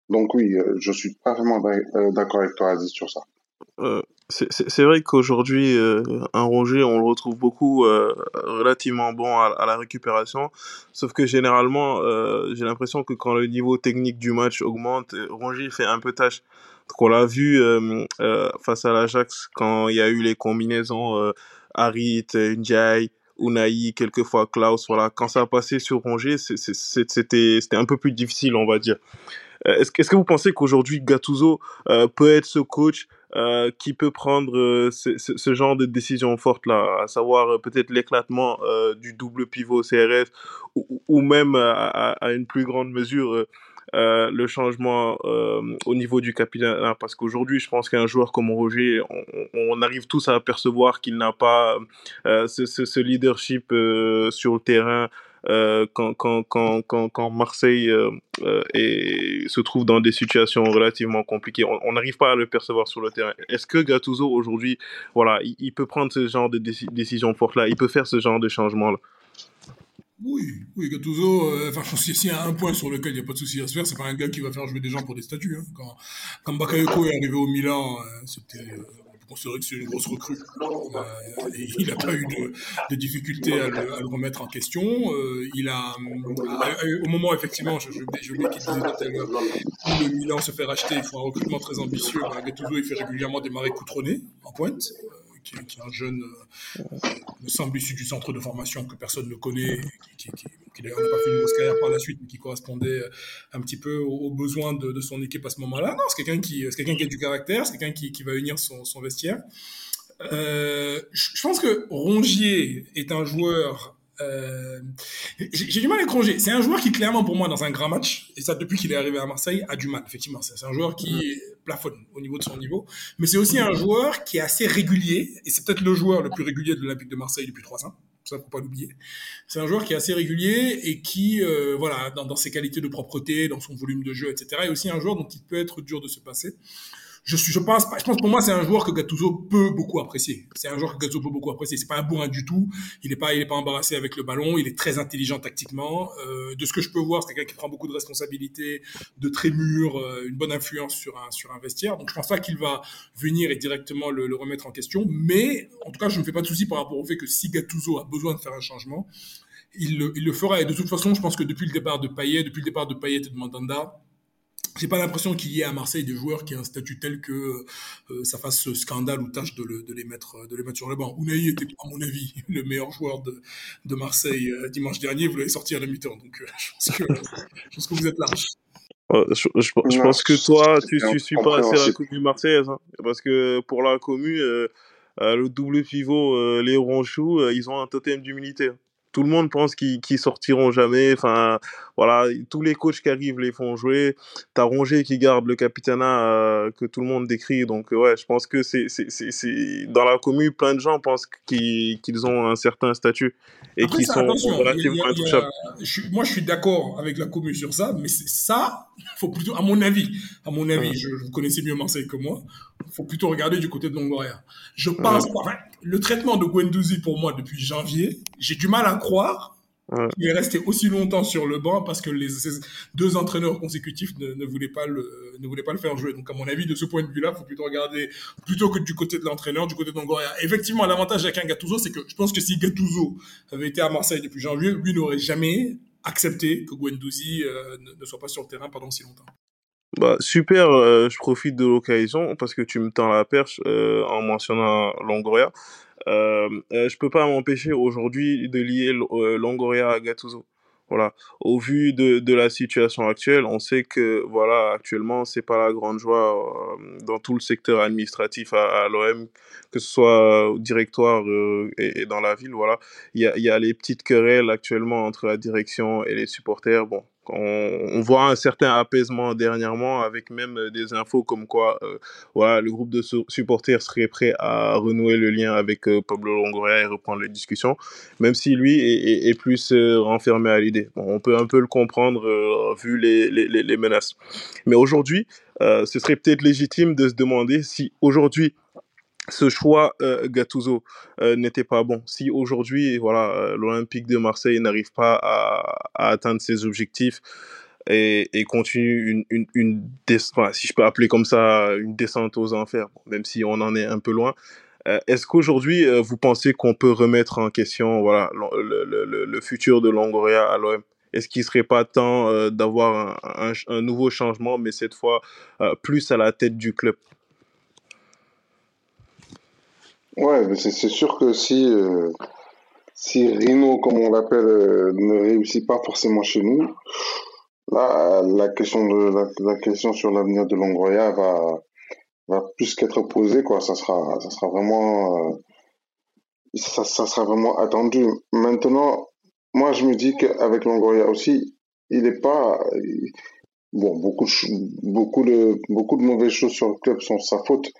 Donc oui, euh, je suis parfaitement euh, d'accord avec toi, Aziz, sur ça. Euh, c'est vrai qu'aujourd'hui, un Rongier, on le retrouve beaucoup relativement bon à, la récupération. Sauf que généralement, j'ai l'impression que quand le niveau technique du match augmente, Rongier fait un peu tâche. Donc, on l'a vu face à l'Ajax quand il y a eu les combinaisons Harit, Ndiaye, Unai, quelquefois Klaus. Voilà, quand ça a passé sur Rongier, c'était un peu plus difficile, on va dire. Euh, Est-ce que vous pensez qu'aujourd'hui Gattuso euh, peut être ce coach euh, qui peut prendre ce, genre de décision forte là, à savoir peut-être l'éclatement du double pivot CRS ou, même à, une plus grande mesure le changement au niveau du capitaine parce qu'aujourd'hui je pense qu'un joueur comme Roger on, arrive tous à apercevoir qu'il n'a pas ce, leadership sur le terrain quand, quand, quand, quand, quand Marseille euh, euh, se trouve dans des situations relativement compliquées. On n'arrive pas à le percevoir sur le terrain. Est-ce que Gattuso aujourd'hui, voilà, il, peut prendre ce genre de déci- décision forte là, il peut faire ce genre de changement là. Oui, oui, Gattuso, euh, enfin, s'il y a un point sur lequel il n'y a pas de souci à se faire, c'est pas un gars qui va faire jouer des gens pour des statuts. Hein. Quand, quand Bakayoko est arrivé au Milan, euh, c'était, euh, on considérait que c'est une grosse recrue. Euh, il n'a pas eu de, difficulté à le, remettre en question. Euh, il a, au moment effectivement, je, je, je qu'il disait tout à l'heure, où le Milan se fait racheter, il faut un recrutement très ambitieux. Gattuso, il fait régulièrement démarrer Coutronnet en pointe qui, est un jeune, euh, me semble issu du centre de formation que personne ne connaît, qui, qui, n'a pas fait une grosse carrière par la suite, mais qui correspondait un petit peu aux, besoins de, son équipe à ce moment-là. Non, c'est quelqu'un qui, quelqu'un qui a du caractère, c'est quelqu'un qui, va unir son, vestiaire. Euh, je pense que Rongier est un joueur euh, j'ai du mal avec Rongier. C'est un joueur qui, clairement, pour moi, dans un grand match, et ça depuis qu'il est arrivé à Marseille, a du mal, effectivement. C'est un joueur qui plafonne au niveau de son niveau. Mais c'est aussi un joueur qui est assez régulier, et c'est peut-être le joueur le plus régulier de l'Olympique de Marseille depuis trois ans. Ça, faut pas l'oublier. C'est un joueur qui est assez régulier et qui, euh, voilà, dans, dans, ses qualités de propreté, dans son volume de jeu, etc., est aussi un joueur dont il peut être dur de se passer je suis, je pense, je pense pour moi c'est un joueur que Gattuso peut beaucoup apprécier. C'est un joueur que Gattuso peut beaucoup apprécier. C'est pas un bourrin du tout. Il est pas, il est pas embarrassé avec le ballon. Il est très intelligent tactiquement. Euh, de ce que je peux voir, c'est quelqu'un qui prend beaucoup de responsabilités, de très mûr, euh, une bonne influence sur un sur un vestiaire. Donc je pense pas qu'il va venir et directement le, le, remettre en question. Mais en tout cas, je ne me fais pas de soucis par rapport au fait que si Gattuso a besoin de faire un changement, il le, il le fera. Et de toute façon, je pense que depuis le départ de Payet, depuis le départ de Payet et de Mandanda, j'ai pas l'impression qu'il y ait à Marseille des joueurs qui aient un statut tel que euh, ça fasse scandale ou tâche de, le, de, les mettre de les mettre sur le banc. Unai était à mon avis (laughs) le meilleur joueur de, de Marseille euh, dimanche dernier. Vous l'avez sorti à la mi-temps, donc euh, je, pense que, je pense que vous êtes large. Je, je, je, pense que toi, tu ne suis pas assez la commune marseillaise. Hein, parce que pour la commune, euh, le double pivot, euh, les Ronchou, euh, ils ont un totem d'humilité tout le monde pense qu'ils qu sortiront jamais. Enfin, voilà, tous les coachs qui arrivent les font jouer. T'as Rongier qui garde le capitanat euh, que tout le monde décrit. Donc, ouais, je pense que c'est dans la commune, plein de gens pensent qu'ils qu ont un certain statut et qu'ils sont relativement intouchables. moi, je suis d'accord avec la commune sur ça, mais ça, faut plutôt, à mon avis, à mon avis, ouais. je, vous connaissez mieux Marseille que moi, faut plutôt regarder du côté de Longoria. Je pense ouais. enfin, le traitement de Guendouzi pour moi depuis janvier, j'ai du mal à croire ouais. qu'il est resté aussi longtemps sur le banc parce que les deux entraîneurs consécutifs ne, ne, voulaient pas le, ne voulaient pas le faire jouer. Donc, à mon avis, de ce point de vue-là, faut plutôt regarder, plutôt que du côté de l'entraîneur, du côté de Longoria. Effectivement, l'avantage avec un Gattuso, c'est que je pense que si Gattuso avait été à Marseille depuis janvier, lui n'aurait jamais accepté que Guendouzi euh, ne, ne soit pas sur le terrain pendant si longtemps. Bah, super, euh, je profite de l'occasion parce que tu me tends la perche euh, en mentionnant Longoria. Euh, je peux pas m'empêcher aujourd'hui de lier Longoria à Gattuso. Voilà. Au vu de, de la situation actuelle, on sait que voilà, actuellement, c'est pas la grande joie euh, dans tout le secteur administratif à, l'OM, que ce soit au directoire euh, et, et, dans la ville. Voilà, il y a, y a les petites querelles actuellement entre la direction et les supporters. Bon, on, voit un certain apaisement dernièrement avec même des infos comme quoi euh, voilà, le groupe de supporters serait prêt à renouer le lien avec euh, Pablo Longoria et reprendre les discussions, même si lui est, plus euh, renfermé à l'idée. Bon, on peut un peu le comprendre euh, vu les, les, menaces. Mais aujourd'hui, euh, ce serait peut-être légitime de se demander si aujourd'hui ce choix euh, Gattuso euh, n'était pas bon. Si aujourd'hui, voilà, euh, l'Olympique de Marseille n'arrive pas à, atteindre ses objectifs et, continue une, si je peux appeler comme ça, une descente aux enfers, même si on en est un peu loin. Euh, est-ce qu'aujourd'hui, vous pensez qu'on peut remettre en question, voilà, le, le, le, futur de Longoria à l'OM est-ce qu'il ne serait pas temps d'avoir un, nouveau changement, mais cette fois plus à la tête du club? Ouais, c'est sûr que si, euh, si Rino, comme on l'appelle, euh, ne réussit pas forcément chez nous, là, la question, de, la, la question sur l'avenir de Longoria va, va plus qu'être posée, quoi. Ça sera, ça sera vraiment, euh, ça, ça sera vraiment attendu. Maintenant, moi, je me dis qu'avec Longoria aussi, il n'est pas, bon, beaucoup beaucoup de, beaucoup de mauvaises choses sur le club sont sa faute,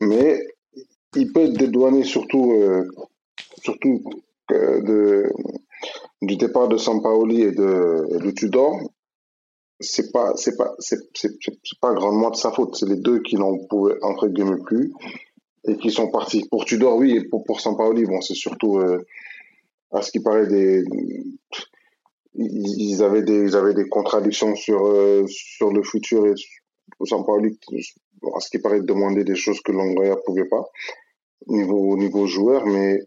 mais il peut être dédouané surtout, euh, surtout du départ de Sampaoli et de, Tudor. C'est pas, c'est pas, c'est, c'est, pas grandement de sa faute. C'est les deux qui n'en pouvaient entre guillemets plus et qui sont partis. Pour Tudor, oui, et pour, pour Sampaoli, bon, c'est surtout, euh, à ce qui paraît des, ils avaient des, ils avaient des contradictions sur, euh, sur le futur et Jean Pauli, à ce qui paraît demander des choses que Longoria pouvait pas niveau niveau joueur, mais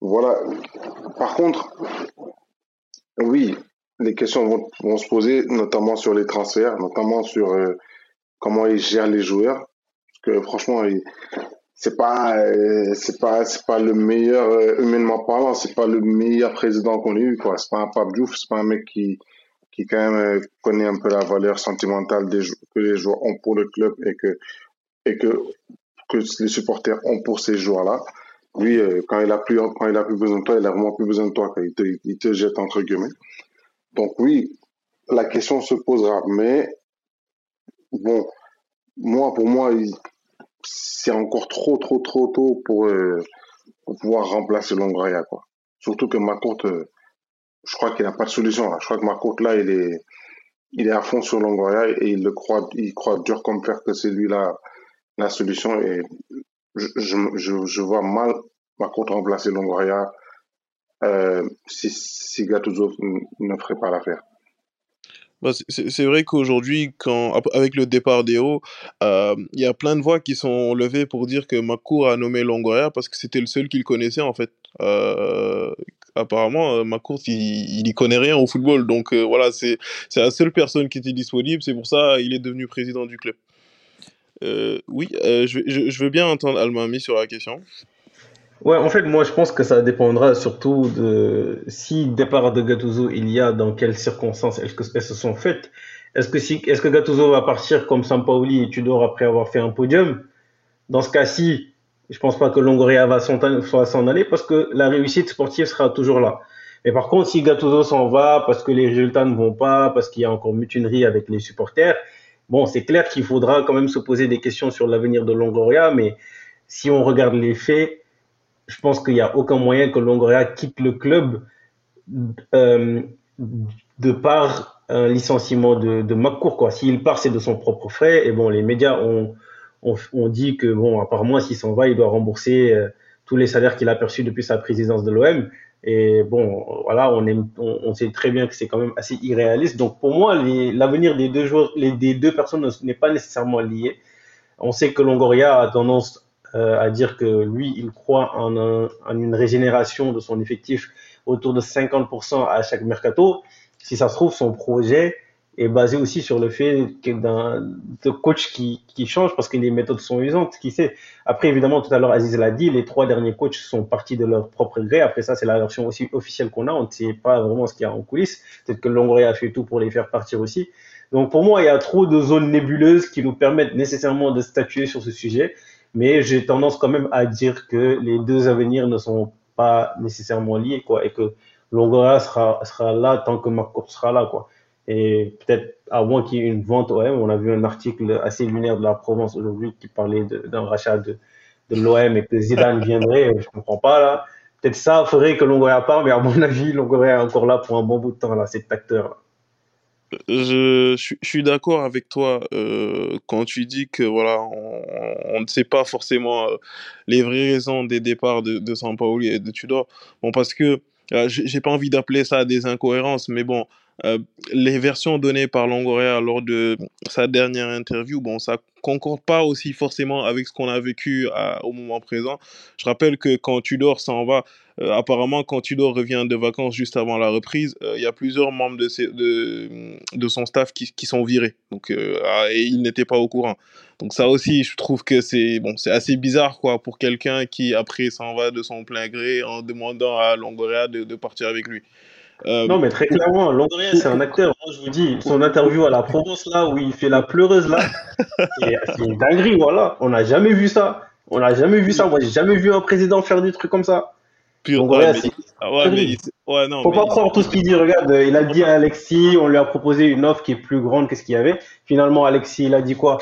voilà. Par contre, oui, les questions vont, vont se poser, notamment sur les transferts, notamment sur euh, comment ils gèrent les joueurs, parce que franchement, c'est pas euh, c'est pas c'est pas le meilleur euh, humainement parlant c'est pas le meilleur président qu'on ait eu quoi c'est pas un Pape Diouf c'est pas un mec qui qui quand même connaît un peu la valeur sentimentale que les joueurs ont pour le club et que que les supporters ont pour ces joueurs-là. Lui, euh, quand il a plus quand il a plus besoin de toi, il a vraiment plus besoin de toi. Quand il te jette entre guillemets. Donc oui, la question se posera, mais bon, moi pour moi, c'est encore trop trop trop tôt pour, euh, pouvoir remplacer Longoria quoi. Surtout que Macourte, je crois qu'il n'a pas de solution. Là. Je crois que Macourte, là, il est, il est à fond sur Longoria et il le croit, il croit dur comme fer que c'est lui la, la solution. Et je, je, vois mal Macourte remplacer Longoria euh, si, si Gattuso ne ferait pas l'affaire. Bah, c'est vrai qu'aujourd'hui, avec le départ d'Eo, euh, il y a plein de voix qui sont levées pour dire que Macour a nommé Longoria parce que c'était le seul qu'il connaissait en fait. Euh, apparemment, Macour, il, il y connaît rien au football, donc voilà, c'est la seule personne qui était disponible. C'est pour ça il est devenu président du club. Euh, oui, je, je, veux bien entendre Almami sur la question. Ouais, en fait, moi, je pense que ça dépendra surtout de si départ de Gattuso il y a, dans quelles circonstances que elles se sont faites. Est-ce que si, est-ce que Gattuso va partir comme Sampaoli et Tudor après avoir fait un podium? Dans ce cas-ci, je pense pas que Longoria va s'en aller parce que la réussite sportive sera toujours là. Mais par contre, si Gattuso s'en va parce que les résultats ne vont pas, parce qu'il y a encore mutinerie avec les supporters, bon, c'est clair qu'il faudra quand même se poser des questions sur l'avenir de Longoria, mais si on regarde les faits, je pense qu'il n'y a aucun moyen que Longoria quitte le club euh, de par un licenciement de, de McCourt. S'il part, c'est de son propre frais. Et bon, les médias ont, ont, dit que, bon, apparemment, s'il s'en va, il doit rembourser euh, tous les salaires qu'il a perçus depuis sa présidence de l'OM. Et bon, voilà, on, aime, on, sait très bien que c'est quand même assez irréaliste. Donc pour moi, l'avenir des deux joueurs, des deux personnes n'est pas nécessairement lié. On sait que Longoria a tendance euh, à dire que lui, il croit en, une régénération de son effectif autour de 50% à chaque mercato. Si ça se trouve, son projet est basé aussi sur le fait d'un de coach qui, qui change parce que les méthodes sont usantes. Qui sait Après, évidemment, tout à l'heure, Aziz l'a dit, les trois derniers coachs sont partis de leur propre gré. Après ça, c'est la version aussi officielle qu'on a. On ne sait pas vraiment ce qu'il y a en coulisses. Peut-être que Longoria a fait tout pour les faire partir aussi. Donc pour moi, il y a trop de zones nébuleuses qui nous permettent nécessairement de statuer sur ce sujet mais j'ai tendance quand même à dire que les deux avenirs ne sont pas nécessairement liés, quoi, et que Longoria sera, sera là tant que McCourt sera là, quoi. Et peut-être, moins qu'il y ait une vente OM, on a vu un article assez lunaire de la Provence aujourd'hui qui parlait d'un rachat de, de l'OM et que Zidane viendrait, je comprends pas, là. Peut-être ça ferait que Longoria part, mais à mon (laughs) avis, Longoria est encore là pour un bon bout de temps, là, cet acteur-là. Je, je, suis d'accord avec toi euh, quand tu dis que voilà, on, on, ne sait pas forcément euh, les vraies raisons des départs de, de Sampaoli et de Tudor. Bon, parce que euh, j'ai pas envie d'appeler ça des incohérences, mais bon, euh, les versions données par Longoria lors de sa dernière interview, bon, ça concorde pas aussi forcément avec ce qu'on a vécu au moment présent. Je rappelle que quand Tudor s'en va, euh, apparemment, quand Tudor revient de vacances juste avant la reprise, euh, il y a plusieurs membres de, de, son staff qui, sont virés. Donc, ah, et il n'était pas au courant. Donc ça aussi, je trouve que c'est bon, assez bizarre quoi pour quelqu'un qui après s'en va de son plein gré en demandant à Longoria de partir avec lui. Euh, non, mais très clairement, Longoria, c'est un acteur. Moi, je vous dis, son interview à la Provence, là, où il fait la pleureuse, là, (laughs) c'est une dinguerie, voilà. On n'a jamais vu ça. On n'a jamais vu ça. Moi, j'ai jamais vu un président faire des trucs comme ça. Pur, Longoria, ouais, mais... ouais, mais... ouais, non, Faut mais... pas croire tout ce qu'il dit. Regarde, il a dit à Alexis, on lui a proposé une offre qui est plus grande que ce qu'il y avait. Finalement, Alexis, il a dit quoi?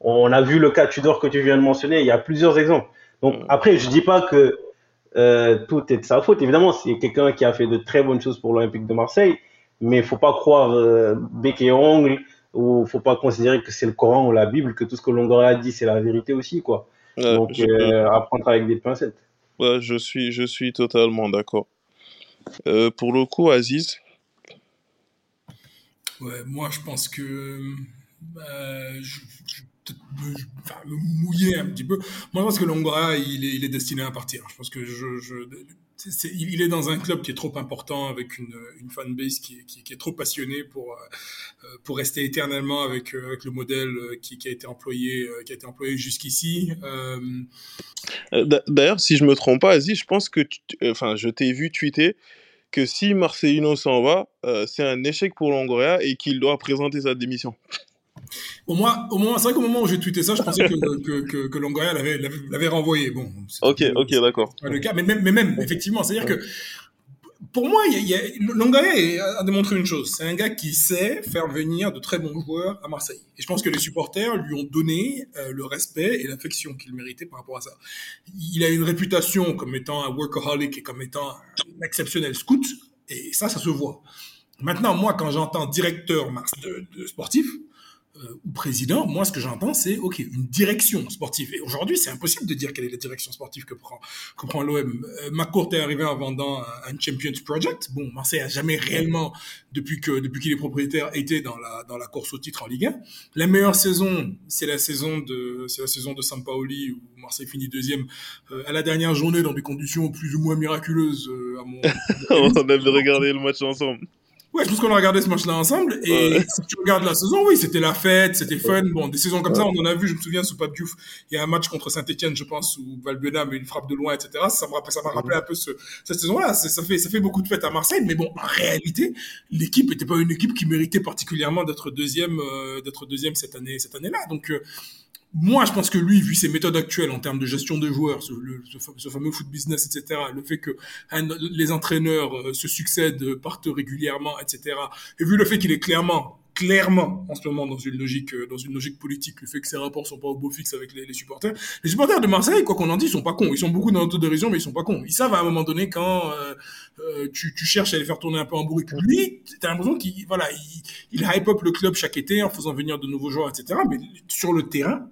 On a vu le cas Tudor que tu viens de mentionner. Il y a plusieurs exemples. Donc, mm. après, je dis pas que euh, tout est de sa faute. Évidemment, c'est quelqu'un qui a fait de très bonnes choses pour l'Olympique de Marseille, mais il faut pas croire euh, bec et ongle ou faut pas considérer que c'est le Coran ou la Bible, que tout ce que Longoria a dit, c'est la vérité aussi, quoi. Donc, je... euh, apprendre avec des pincettes. Ouais, je suis, je suis totalement d'accord. Euh, pour le coup, Aziz? Ouais, moi, je pense que je, mouiller un petit peu. Moi, je pense que Longoria, il est, destiné à partir. Je pense que je, est, il est dans un club qui est trop important avec une, fanbase qui, est trop passionnée pour euh, pour rester éternellement avec, euh, le modèle qui, qui, a été employé employé jusqu'ici. Euh... D'ailleurs, si je me trompe pas, Aziz, je pense que enfin, je t'ai vu tweeter que si Marcelino s'en va, euh, c'est un échec pour Longoria et qu'il doit présenter sa démission. Au moins, au moins c'est vrai qu'au moment où j'ai tweeté ça, je pensais que, que, que, que Longoria l'avait renvoyé. Bon, ok, ok, d'accord. Le cas, mais même, mais même effectivement, c'est-à-dire que pour moi, il y a, Longoria a démontré une chose. C'est un gars qui sait faire venir de très bons joueurs à Marseille. Et je pense que les supporters lui ont donné euh, le respect et l'affection qu'il méritait par rapport à ça. Il a une réputation comme étant un workaholic et comme étant un exceptionnel scout. Et ça, ça se voit. Maintenant, moi, quand j'entends directeur de, de sportif, euh, ou président, moi, ce que j'entends, c'est OK, une direction sportive. Et aujourd'hui, c'est impossible de dire quelle est la direction sportive que prend, que prend l'OM. Euh, McCourt est arrivé en vendant un, Champions Project. Bon, Marseille a jamais réellement, depuis que depuis qu'il est propriétaire, été dans la dans la course au titre en Ligue 1. La meilleure saison, c'est la saison de c'est la saison de Sampaoli où Marseille finit deuxième euh, à la dernière journée dans des conditions plus ou moins miraculeuses. Euh, à mon, (laughs) On avait regardé le match ensemble. Ouais, je pense qu'on a regardé ce match-là ensemble. Et si tu regardes la saison, oui, c'était la fête, c'était fun. Bon, des saisons comme ça, on en a vu. Je me souviens sous Pape Diouf, il y a un match contre Saint-Etienne, je pense, où Valbuena met une frappe de loin, etc. Ça m'a ça rappelé un peu ce, cette saison-là. Ça fait, ça fait beaucoup de fêtes à Marseille. Mais bon, en réalité, l'équipe n'était pas une équipe qui méritait particulièrement d'être deuxième, euh, d'être deuxième cette année, cette année-là. Donc, euh, moi, je pense que lui, vu ses méthodes actuelles en termes de gestion de joueurs, ce, fameux foot business, etc., le fait que les entraîneurs euh, se succèdent, partent régulièrement, etc., et vu le fait qu'il est clairement clairement en ce moment dans une logique euh, dans une logique politique le fait que ses rapports sont pas au beau fixe avec les, supporters les supporters de Marseille quoi qu'on en dise ils sont pas cons ils sont beaucoup dans l'autodérision mais ils sont pas cons ils savent à un moment donné quand euh, euh, tu, tu cherches à les faire tourner un peu en bourrique lui t'as l'impression qu'il voilà il, il hype up le club chaque été en faisant venir de nouveaux joueurs etc mais sur le terrain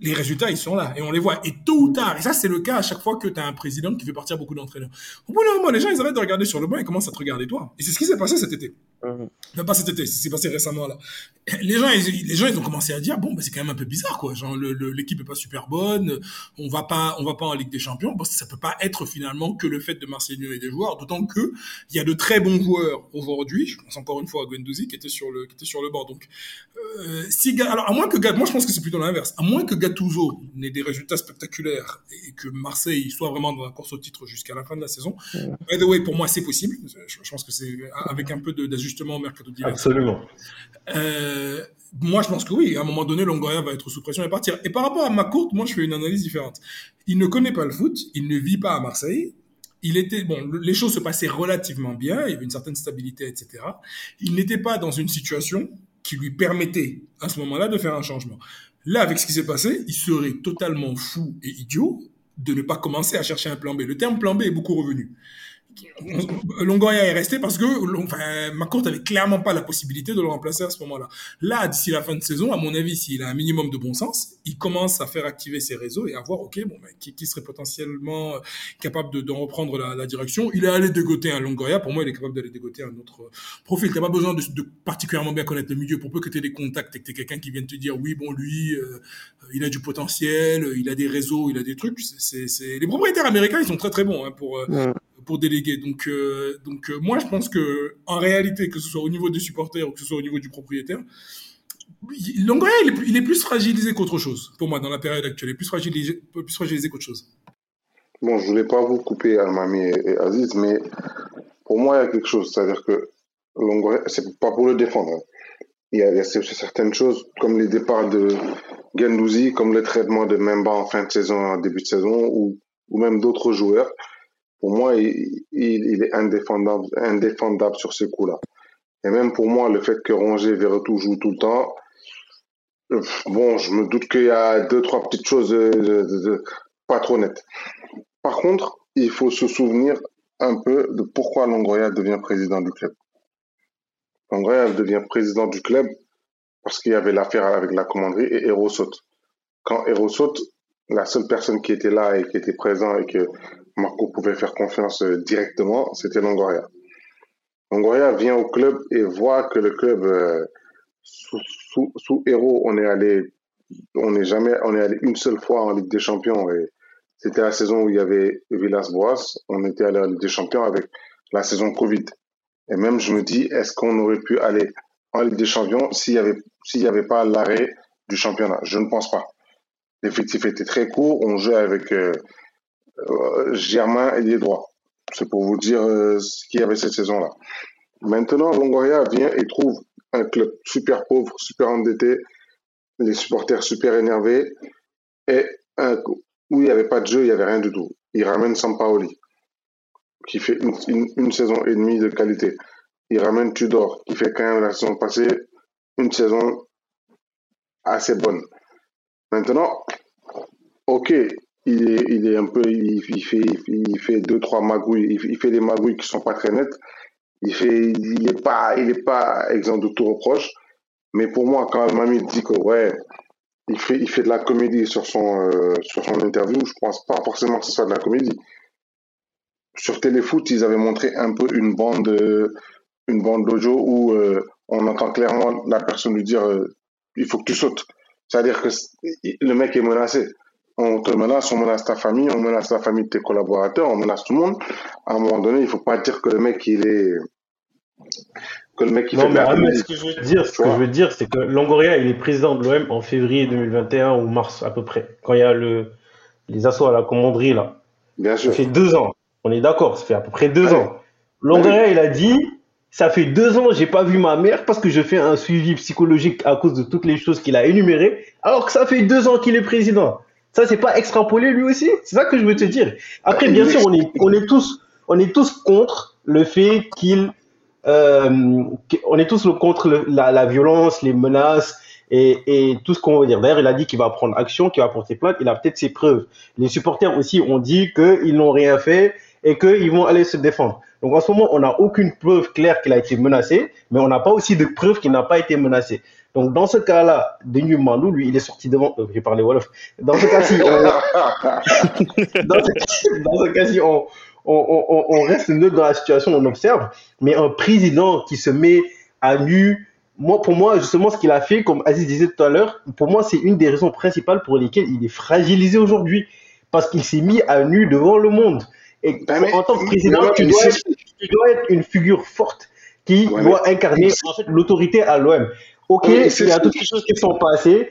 les résultats, ils sont là et on les voit. Et tôt ou tard, et ça, c'est le cas à chaque fois que tu as un président qui fait partir beaucoup d'entraîneurs. Au bout d'un moment, les gens, ils arrêtent de regarder sur le banc et commencent à te regarder toi. Et c'est ce qui s'est passé cet été. Mmh. pas cet été, c'est passé récemment là. Les gens, ils, les gens, ils ont commencé à dire bon, bah, c'est quand même un peu bizarre quoi. Genre, l'équipe est pas super bonne, on va pas, on va pas en Ligue des Champions. Bon, ça peut pas être finalement que le fait de Marseille et des joueurs, d'autant que il y a de très bons joueurs aujourd'hui. Je pense encore une fois à Guendouzi qui était sur le, qui était sur le banc. Donc, euh, si, alors à moins que moi je pense que c'est plutôt l'inverse. À moins que Gattuso n'ait des résultats spectaculaires et que Marseille soit vraiment dans la course au titre jusqu'à la fin de la saison. By the way, pour moi, c'est possible. Je, je pense que c'est avec un peu d'ajustement au mercato d'hiver. Absolument. Euh, moi, je pense que oui. À un moment donné, Longoria va être sous pression et partir. Et par rapport à McCourt, moi, je fais une analyse différente. Il ne connaît pas le foot. Il ne vit pas à Marseille. Il était bon, les choses se passaient relativement bien. Il y avait une certaine stabilité, etc. Il n'était pas dans une situation qui lui permettait à ce moment-là de faire un changement. Là, avec ce qui s'est passé, il serait totalement fou et idiot de ne pas commencer à chercher un plan B. Le terme plan B est beaucoup revenu. Longoria est resté parce que enfin, McCourt avait clairement pas la possibilité de le remplacer à ce moment-là. Là, d'ici la fin de saison, à mon avis, s'il a un minimum de bon sens, il commence à faire activer ses réseaux et à voir, ok, bon, ben, qui, serait potentiellement capable de, reprendre la, direction. Il est allé dégoter un Longoria. Pour moi, il est capable d'aller dégoter un autre profil. T'as pas besoin de, particulièrement bien connaître le milieu pour peu que aies des contacts et que tu quelqu'un qui vienne te dire, oui, bon, lui, euh, il a du potentiel, il a des réseaux, il a des trucs. C'est, les propriétaires américains, ils sont très très bons hein, pour, ouais pour déléguer. Donc, euh, donc euh, moi, je pense que en réalité, que ce soit au niveau des supporters ou que ce soit au niveau du propriétaire, Longoria, il est, plus fragilisé qu'autre chose, pour moi, dans la période actuelle. Il est plus fragilisé, plus fragilisé qu'autre chose. Bon, je voulais pas vous couper, Almami et, Aziz, mais pour moi, il y a quelque chose. C'est-à-dire que Longoria, c'est pas pour le défendre. Hein. Il y, a, il y a certaines choses, comme les départs de Gendouzi, comme le traitement de Memba en fin de saison, en début de saison, ou, ou même d'autres joueurs pour moi, il, est indéfendable, sur ces coups-là. Et même pour moi, le fait que Rongier Verretou joue tout le temps, bon, je me doute qu'il y a deux, trois petites choses pas trop nettes. Par contre, il faut se souvenir un peu de pourquoi Longoria devient président du club. Longoria devient président du club parce qu'il y avait l'affaire avec la commanderie et Hero saute. Quand Hero saute, la seule personne qui était là et qui était présent et que Marco pouvait faire confiance euh, directement, c'était Longoria. Longoria vient au club et voit que le club, euh, sous, héros, on est allé, on n'est jamais, on est allé une seule fois en Ligue des Champions et c'était la saison où il y avait Villas-Boas. On était allé en Ligue des Champions avec la saison Covid. Et même, je me dis, est-ce qu'on aurait pu aller en Ligue des Champions s'il y avait, y avait pas l'arrêt du championnat? Je ne pense pas. L'effectif était très court. On jouait avec euh, Germain et les droits. C'est pour vous dire euh, ce qu'il y avait cette saison-là. Maintenant, Longoria vient et trouve un club super pauvre, super endetté, les supporters super énervés et un, où il n'y avait pas de jeu, il n'y avait rien du tout. Il ramène Sampaoli, qui fait une, une saison et demie de qualité. Il ramène Tudor, qui fait quand même la saison passée une saison assez bonne. Maintenant, ok, il est, un peu, il, fait, il fait deux, trois magouilles, il, fait des magouilles qui sont pas très nettes. Il fait, il est pas, il est pas exempt de tout reproche. Mais pour moi, quand Mamie dit que ouais, il fait, il fait de la comédie sur son, euh, sur son interview, je pense pas forcément que ce soit de la comédie. Sur Téléfoot, ils avaient montré un peu une bande, euh, une bande d'audio où euh, on entend clairement la personne lui dire il faut que tu sautes. C'est-à-dire que le mec est menacé. On te menace, on menace ta famille, on menace la famille de tes collaborateurs, on menace tout le monde. À un moment donné, il faut pas dire que le mec il est que le mec il Non, fait de mais la ce que je veux dire, ce que je veux dire, c'est que Longoria, il est président de l'OM en février 2021 ou mars à peu près, quand il y a le, les assauts à la commanderie là. Bien Ça sûr. fait deux ans. On est d'accord, ça fait à peu près deux ans. Longoria, il a dit, ça fait deux ans, j'ai pas vu ma mère parce que je fais un suivi psychologique à cause de toutes les choses qu'il a énumérées, alors que ça fait deux ans qu'il est président. Ça, c'est pas extrapolé lui aussi? C'est ça que je veux te dire. Après, bien sûr, on est, tous, on est tous contre le fait qu'il, euh, on est tous contre la violence, les menaces et, et tout ce qu'on veut dire. D'ailleurs, il a dit qu'il va prendre action, qu'il va porter plainte. Il a peut-être ses preuves. Les supporters aussi ont dit qu'ils n'ont rien fait et qu'ils vont aller se défendre. Donc en ce moment, on n'a aucune preuve claire qu'il a été menacé, mais on n'a pas aussi de preuve qu'il n'a pas été menacé. Donc dans ce cas-là, Denis Mandou, lui, il est sorti devant. Euh, J'ai parlé Wolof. Dans ce cas-ci, on, (laughs) dans ce, cas-ci, on, on, on, on reste neutre dans la situation, on observe. Mais un président qui se met à nu, moi, pour moi, justement, ce qu'il a fait, comme Aziz disait tout à l'heure, pour moi, c'est une des raisons principales pour lesquelles il est fragilisé aujourd'hui. Parce qu'il s'est mis à nu devant le monde. Et Ben, en tant que président, non, tu dois, être, tu dois être une figure forte qui Ouais, doit incarner en fait, l'autorité à l'OM. Ok, Oui, il y a toutes les choses qui sont passées.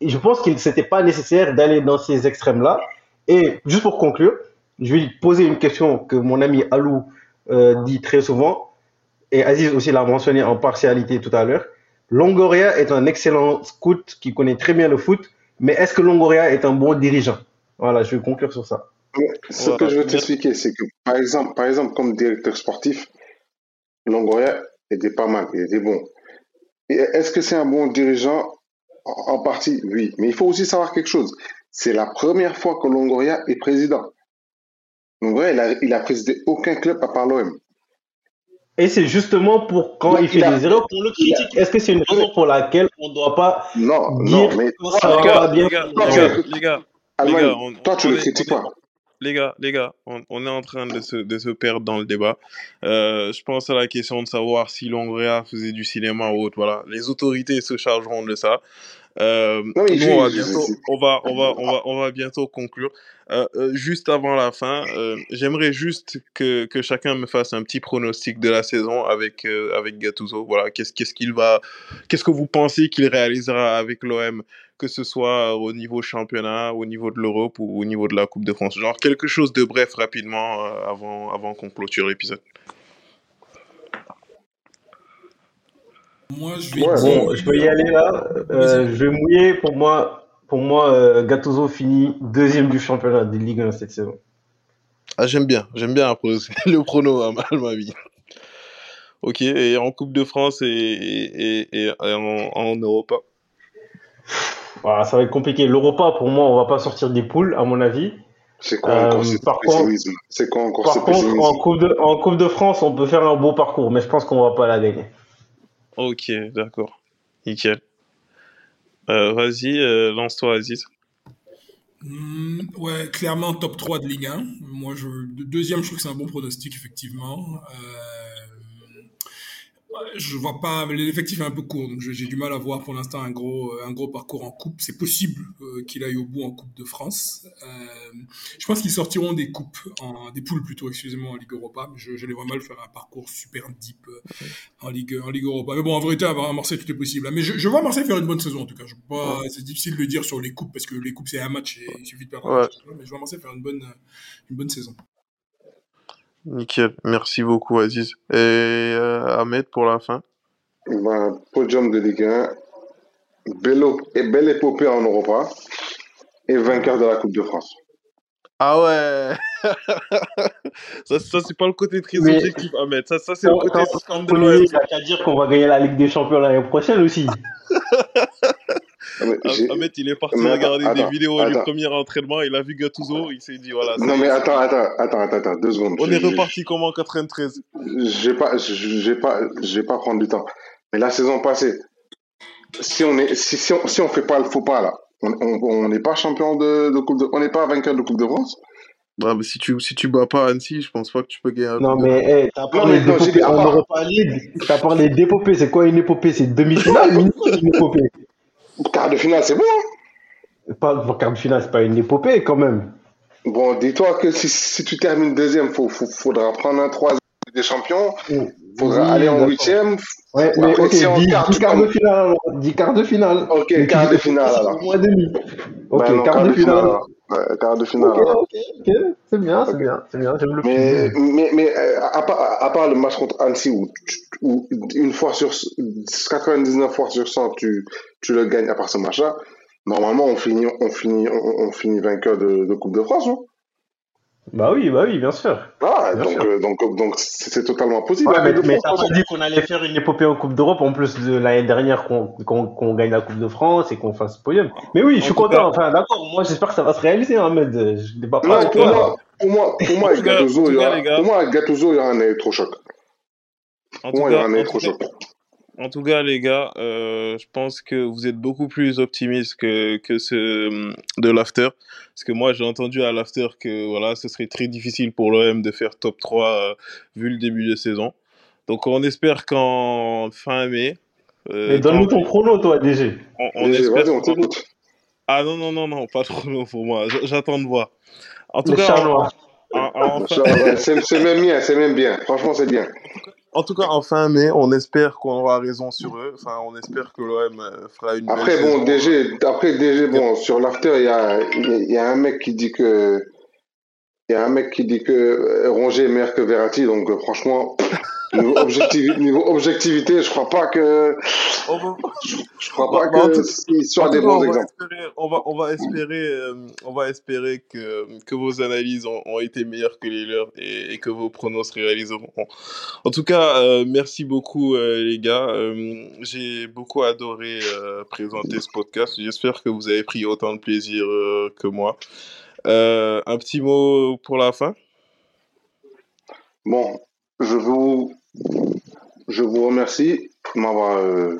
Je pense qu'il n'était pas nécessaire d'aller dans ces extrêmes-là. Et juste pour conclure, je vais poser une question que mon ami Alou euh, dit très souvent, et Aziz aussi l'a mentionné en partialité tout à l'heure. Longoria est un excellent scout qui connaît très bien le foot, mais est-ce que Longoria est un bon dirigeant? Voilà, je vais conclure sur ça. Ce que je veux t'expliquer, c'est que, par exemple, par exemple, comme directeur sportif, Longoria était pas mal, il était bon. Est-ce que c'est un bon dirigeant en partie? Oui. Mais il faut aussi savoir quelque chose. C'est la première fois que Longoria est président. Longoria, il a, il a présidé aucun club à part l'OM. Et c'est justement pour quand Non, il fait il a- des erreurs, pour le a- critique. Est-ce que c'est une raison pour laquelle on ne doit pas Non, dire non, mais que ça les va pas bien les gars, Toi, les tu gars, le- les gars, Allemagne, gars, on- toi, tu on le est- critiques pas. Les gars, les gars, on, on est en train de se, de se perdre dans le débat. Euh, je pense à la question de savoir si Longoria faisait du cinéma ou autre. Voilà, les autorités se chargeront de ça. Euh, Non, nous, on va bientôt, on va, on va, on va, on va bientôt conclure. Euh, juste avant la fin, euh, j'aimerais juste que, que chacun me fasse un petit pronostic de la saison avec avec Gattuso. Voilà, qu'est-ce qu'est-ce qu'il va, qu'est-ce que vous pensez qu'il réalisera avec l'OM, que ce soit au niveau championnat, au niveau de l'Europe ou au niveau de la Coupe de France. Genre quelque chose de bref rapidement euh, avant avant qu'on clôture l'épisode. Moi, je vais Ouais, dire. Bon, je peux y aller là. Euh, je vais mouiller. Pour moi, pour moi euh, Gattuso finit deuxième du championnat de Ligue 1 cette saison. Ah, j'aime bien, j'aime bien (laughs) le prono à ma, ma vie. Ok, et en Coupe de France et, et, et, et en, en Europa? Voilà, ça va être compliqué. L'Europa, pour moi, on va pas sortir des poules, à mon avis. C'est quoi Euh, encore ce par contre- pessimisme C'est quoi encore ce Par contre, pessimisme en coupe, de, en coupe de France, on peut faire un beau parcours, mais je pense qu'on va pas la gagner. Ok, d'accord. Nickel. Euh, Vas-y, euh, lance-toi, Aziz. Hmm, ouais, clairement top 3 de Ligue 1. Moi, je, de- deuxième, je trouve que c'est un bon pronostic, effectivement. Euh, Je vois pas, l'effectif est un peu court, donc j'ai du mal à voir pour l'instant un gros, un gros parcours en coupe. C'est possible euh, qu'il aille au bout en Coupe de France. Euh, je pense qu'ils sortiront des coupes, en, des poules plutôt, excusez-moi, en Ligue Europa. Je, je les vois mal faire un parcours super deep euh, en Ligue, en Ligue Europa. Mais bon, en vérité, à Marseille, tout est possible. Mais je, je vois Marseille faire une bonne saison en tout cas. Je pas, c'est difficile de dire sur les coupes parce que les coupes c'est un match et il suffit de perdre un match. Mais je vois Marseille faire une bonne, une bonne saison. Nickel, merci beaucoup Aziz. Et euh, Ahmed pour la fin? Ben, podium de Ligue 1, belle, et belle épopée en Europa et vainqueur de la Coupe de France. Ah ouais (laughs) Ça, ça c'est pas le côté très Mais- objectif, Ahmed. Ça, ça c'est le côté scandaleux. Il n'y a qu'à dire qu'on va gagner la Ligue des Champions l'année prochaine aussi. (laughs) Ah, mais Ah- j'ai- Ahmed, il est parti regarder attends, des vidéos du premier entraînement, il a vu Gattuso, il s'est dit voilà. Non mais attends, attends, attends, attends, attends, deux secondes. On est Je- reparti comme en 93. Je vais pas, je je vais pas, je vais pas prendre du temps. Mais la saison passée, si on est, si, si on, si on fait pas le faux pas là, on n'est pas champion de, de coupe de, on n'est pas vainqueur de coupe de France? Ah, mais si tu si tu bats pas Annecy, je pense pas que tu peux gagner un Non, de mais hey, t'as Non, parlé non, d'épopée en Europa League. T'as parlé d'épopée. C'est quoi une épopée? C'est demi-finale, une épopée. Quart de finale, c'est bon. hein. Pas quart de finale, c'est pas une épopée quand même. Bon, dis-toi que si, si tu termines deuxième, faut, faut- faudra prendre un troisième des champions, faudra Oui, aller en huitième. Ouais, mais Après, si dis, quart, quart de finale de finale. Ok, quart de finale, alors. Moins demi. Ok, Ben non, quart de finale. alors. Ouais, quart de finale. Ok. C'est bien, c'est bien, c'est bien. J'aime le Mais, mais, mais euh, à, part, à part le match contre Annecy où, tu- où une fois sur 99 fois sur 100 tu, tu le gagnes à part ce match-là, normalement on finit on finit on, on finit vainqueur de, de Coupe de France. non? Bah oui, bah oui, bien sûr. Ah, Bien donc, sûr. euh, donc donc c'est c'est totalement possible. Ouais, la mais, mais t'as pas dit qu'on allait faire une épopée en Coupe d'Europe en plus de l'année dernière qu'on qu'on qu'on gagne la Coupe de France et qu'on fasse podium. Mais oui, je suis En content. cas- Enfin, d'accord. Moi, j'espère que ça va se réaliser, Ahmed. Je pas. Non, pour moi, pour moi, pour moi, Gattuso, il y aura- pour moi, avec Gattuso, il y aura un électrochoc. Pour moi, il y aura un électrochoc. En tout cas, les gars, euh, je pense que vous êtes beaucoup plus optimistes que, que ce de l'after. Parce que moi, j'ai entendu à l'after que voilà, ce serait très difficile pour l'OM de faire top 3 euh, vu le début de saison. Donc, on espère qu'en fin mai, euh, Mais donne-nous ton chrono, toi, DG. on, on DG, espère Vas-y, on. Ah non, non, non, non, pas trop long pour moi. J'attends de voir. En tout Le cas, chat en, noir. en- en- en fin- Ouais, C'est c'est même bien, c'est même bien. Franchement, c'est bien. En tout cas, en fin mai, on espère qu'on aura raison sur eux. Enfin, on espère que l'OM euh, fera une Après, belle bon. DG, après, DG, bon, sur l'after, il y a, y a un mec qui dit que, il y a un mec qui dit que euh, Rongier est meilleur que Verratti, donc euh, franchement, niveau, objectif, niveau objectivité, je crois pas que, va- je crois Bah, pas bah, que soit tout des bons on va exemples. espérer, on va, on va espérer, euh, on va espérer que, que vos analyses ont, ont été meilleures que les leurs et, et que vos pronos se réaliseront. En tout cas, euh, merci beaucoup euh, les gars. J'ai beaucoup adoré présenter ce podcast. J'espère que vous avez pris autant de plaisir que moi. Un petit mot pour la fin? Bon, je vous, je vous remercie de euh,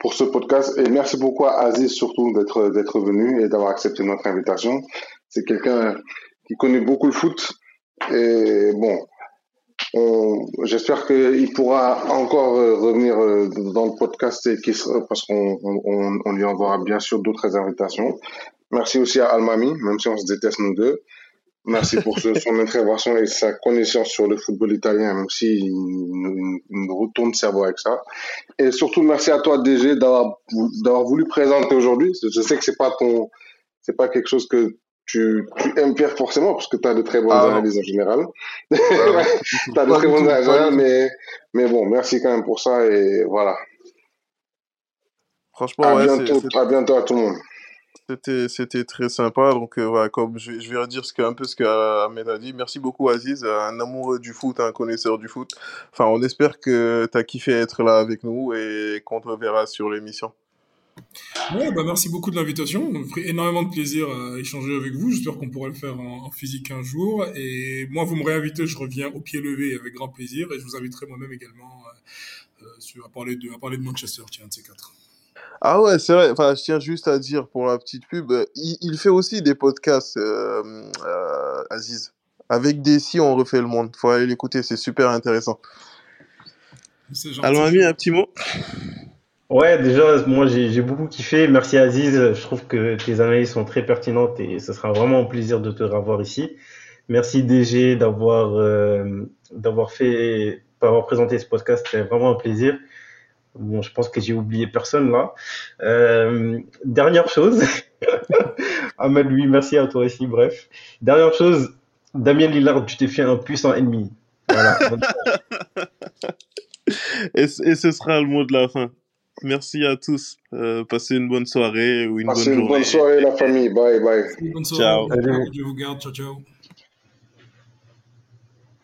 pour ce podcast et merci beaucoup à Aziz surtout d'être, d'être venu et d'avoir accepté notre invitation. C'est quelqu'un qui connaît beaucoup le foot et bon, on- j'espère qu'il pourra encore euh, revenir euh, dans le podcast et parce qu'on on, on- on lui enverra bien sûr d'autres invitations. Merci aussi à Almami, même si on se déteste nous deux. Merci pour ce- son intervention et sa connaissance sur le football italien, même nous, il nous retourne le cerveau avec ça. Et surtout, merci à toi, DG, d'avoir d'avoir voulu présenter aujourd'hui. Je sais que c'est pas ton, c'est pas quelque chose que tu, tu aimes faire forcément, parce que tu as de très bonnes Ah, analyses en général. Ah, tu as de très bonnes analyses en général, mais, mais bon, merci quand même pour ça et voilà. Franchement, À ouais, c'est- bientôt, c'est- à bientôt à tout le monde. C'était, c'était très sympa. Donc, euh, voilà, comme je, je vais redire un peu ce qu'Ahmed a dit. Merci beaucoup, Aziz, un amoureux du foot, un connaisseur du foot. Enfin, on espère que tu as kiffé être là avec nous et qu'on te reverra sur l'émission. Ouais, bah merci beaucoup de l'invitation. Ça me ferait énormément de plaisir à échanger avec vous. J'espère qu'on pourra le faire en, physique un jour. Et moi, vous me réinvitez, je reviens au pied levé avec grand plaisir. Et je vous inviterai moi-même également euh, euh, sur, à, parler de, à parler de Manchester, tiens, de ces quatre. Ah ouais, c'est vrai. Enfin, je tiens juste à dire pour la petite pub, euh, il, il fait aussi des podcasts, euh, euh, Aziz. Avec des si on refait le monde. Faut aller l'écouter, c'est super intéressant. Gentil. Almami, un petit mot Ouais, déjà, moi j'ai j'ai beaucoup kiffé. Merci Aziz. Je trouve que tes analyses sont très pertinentes et ce sera vraiment un plaisir de te revoir ici. Merci DG d'avoir euh, d'avoir fait, d'avoir présenté ce podcast. C'est vraiment un plaisir. Bon, je pense que j'ai oublié personne là. Euh, dernière chose. (laughs) Ahmed, lui, merci à toi aussi. Bref. Dernière chose. Damien Lillard, tu t'es fait un puissant ennemi. Voilà. (laughs) et, et ce sera le mot de la fin. Merci à tous. Euh, passez une bonne soirée ou une Passez bonne une journée. bonne soirée, la famille. Bye, bye. Bonne soirée. Ciao. Dieu vous garde. Ciao, ciao.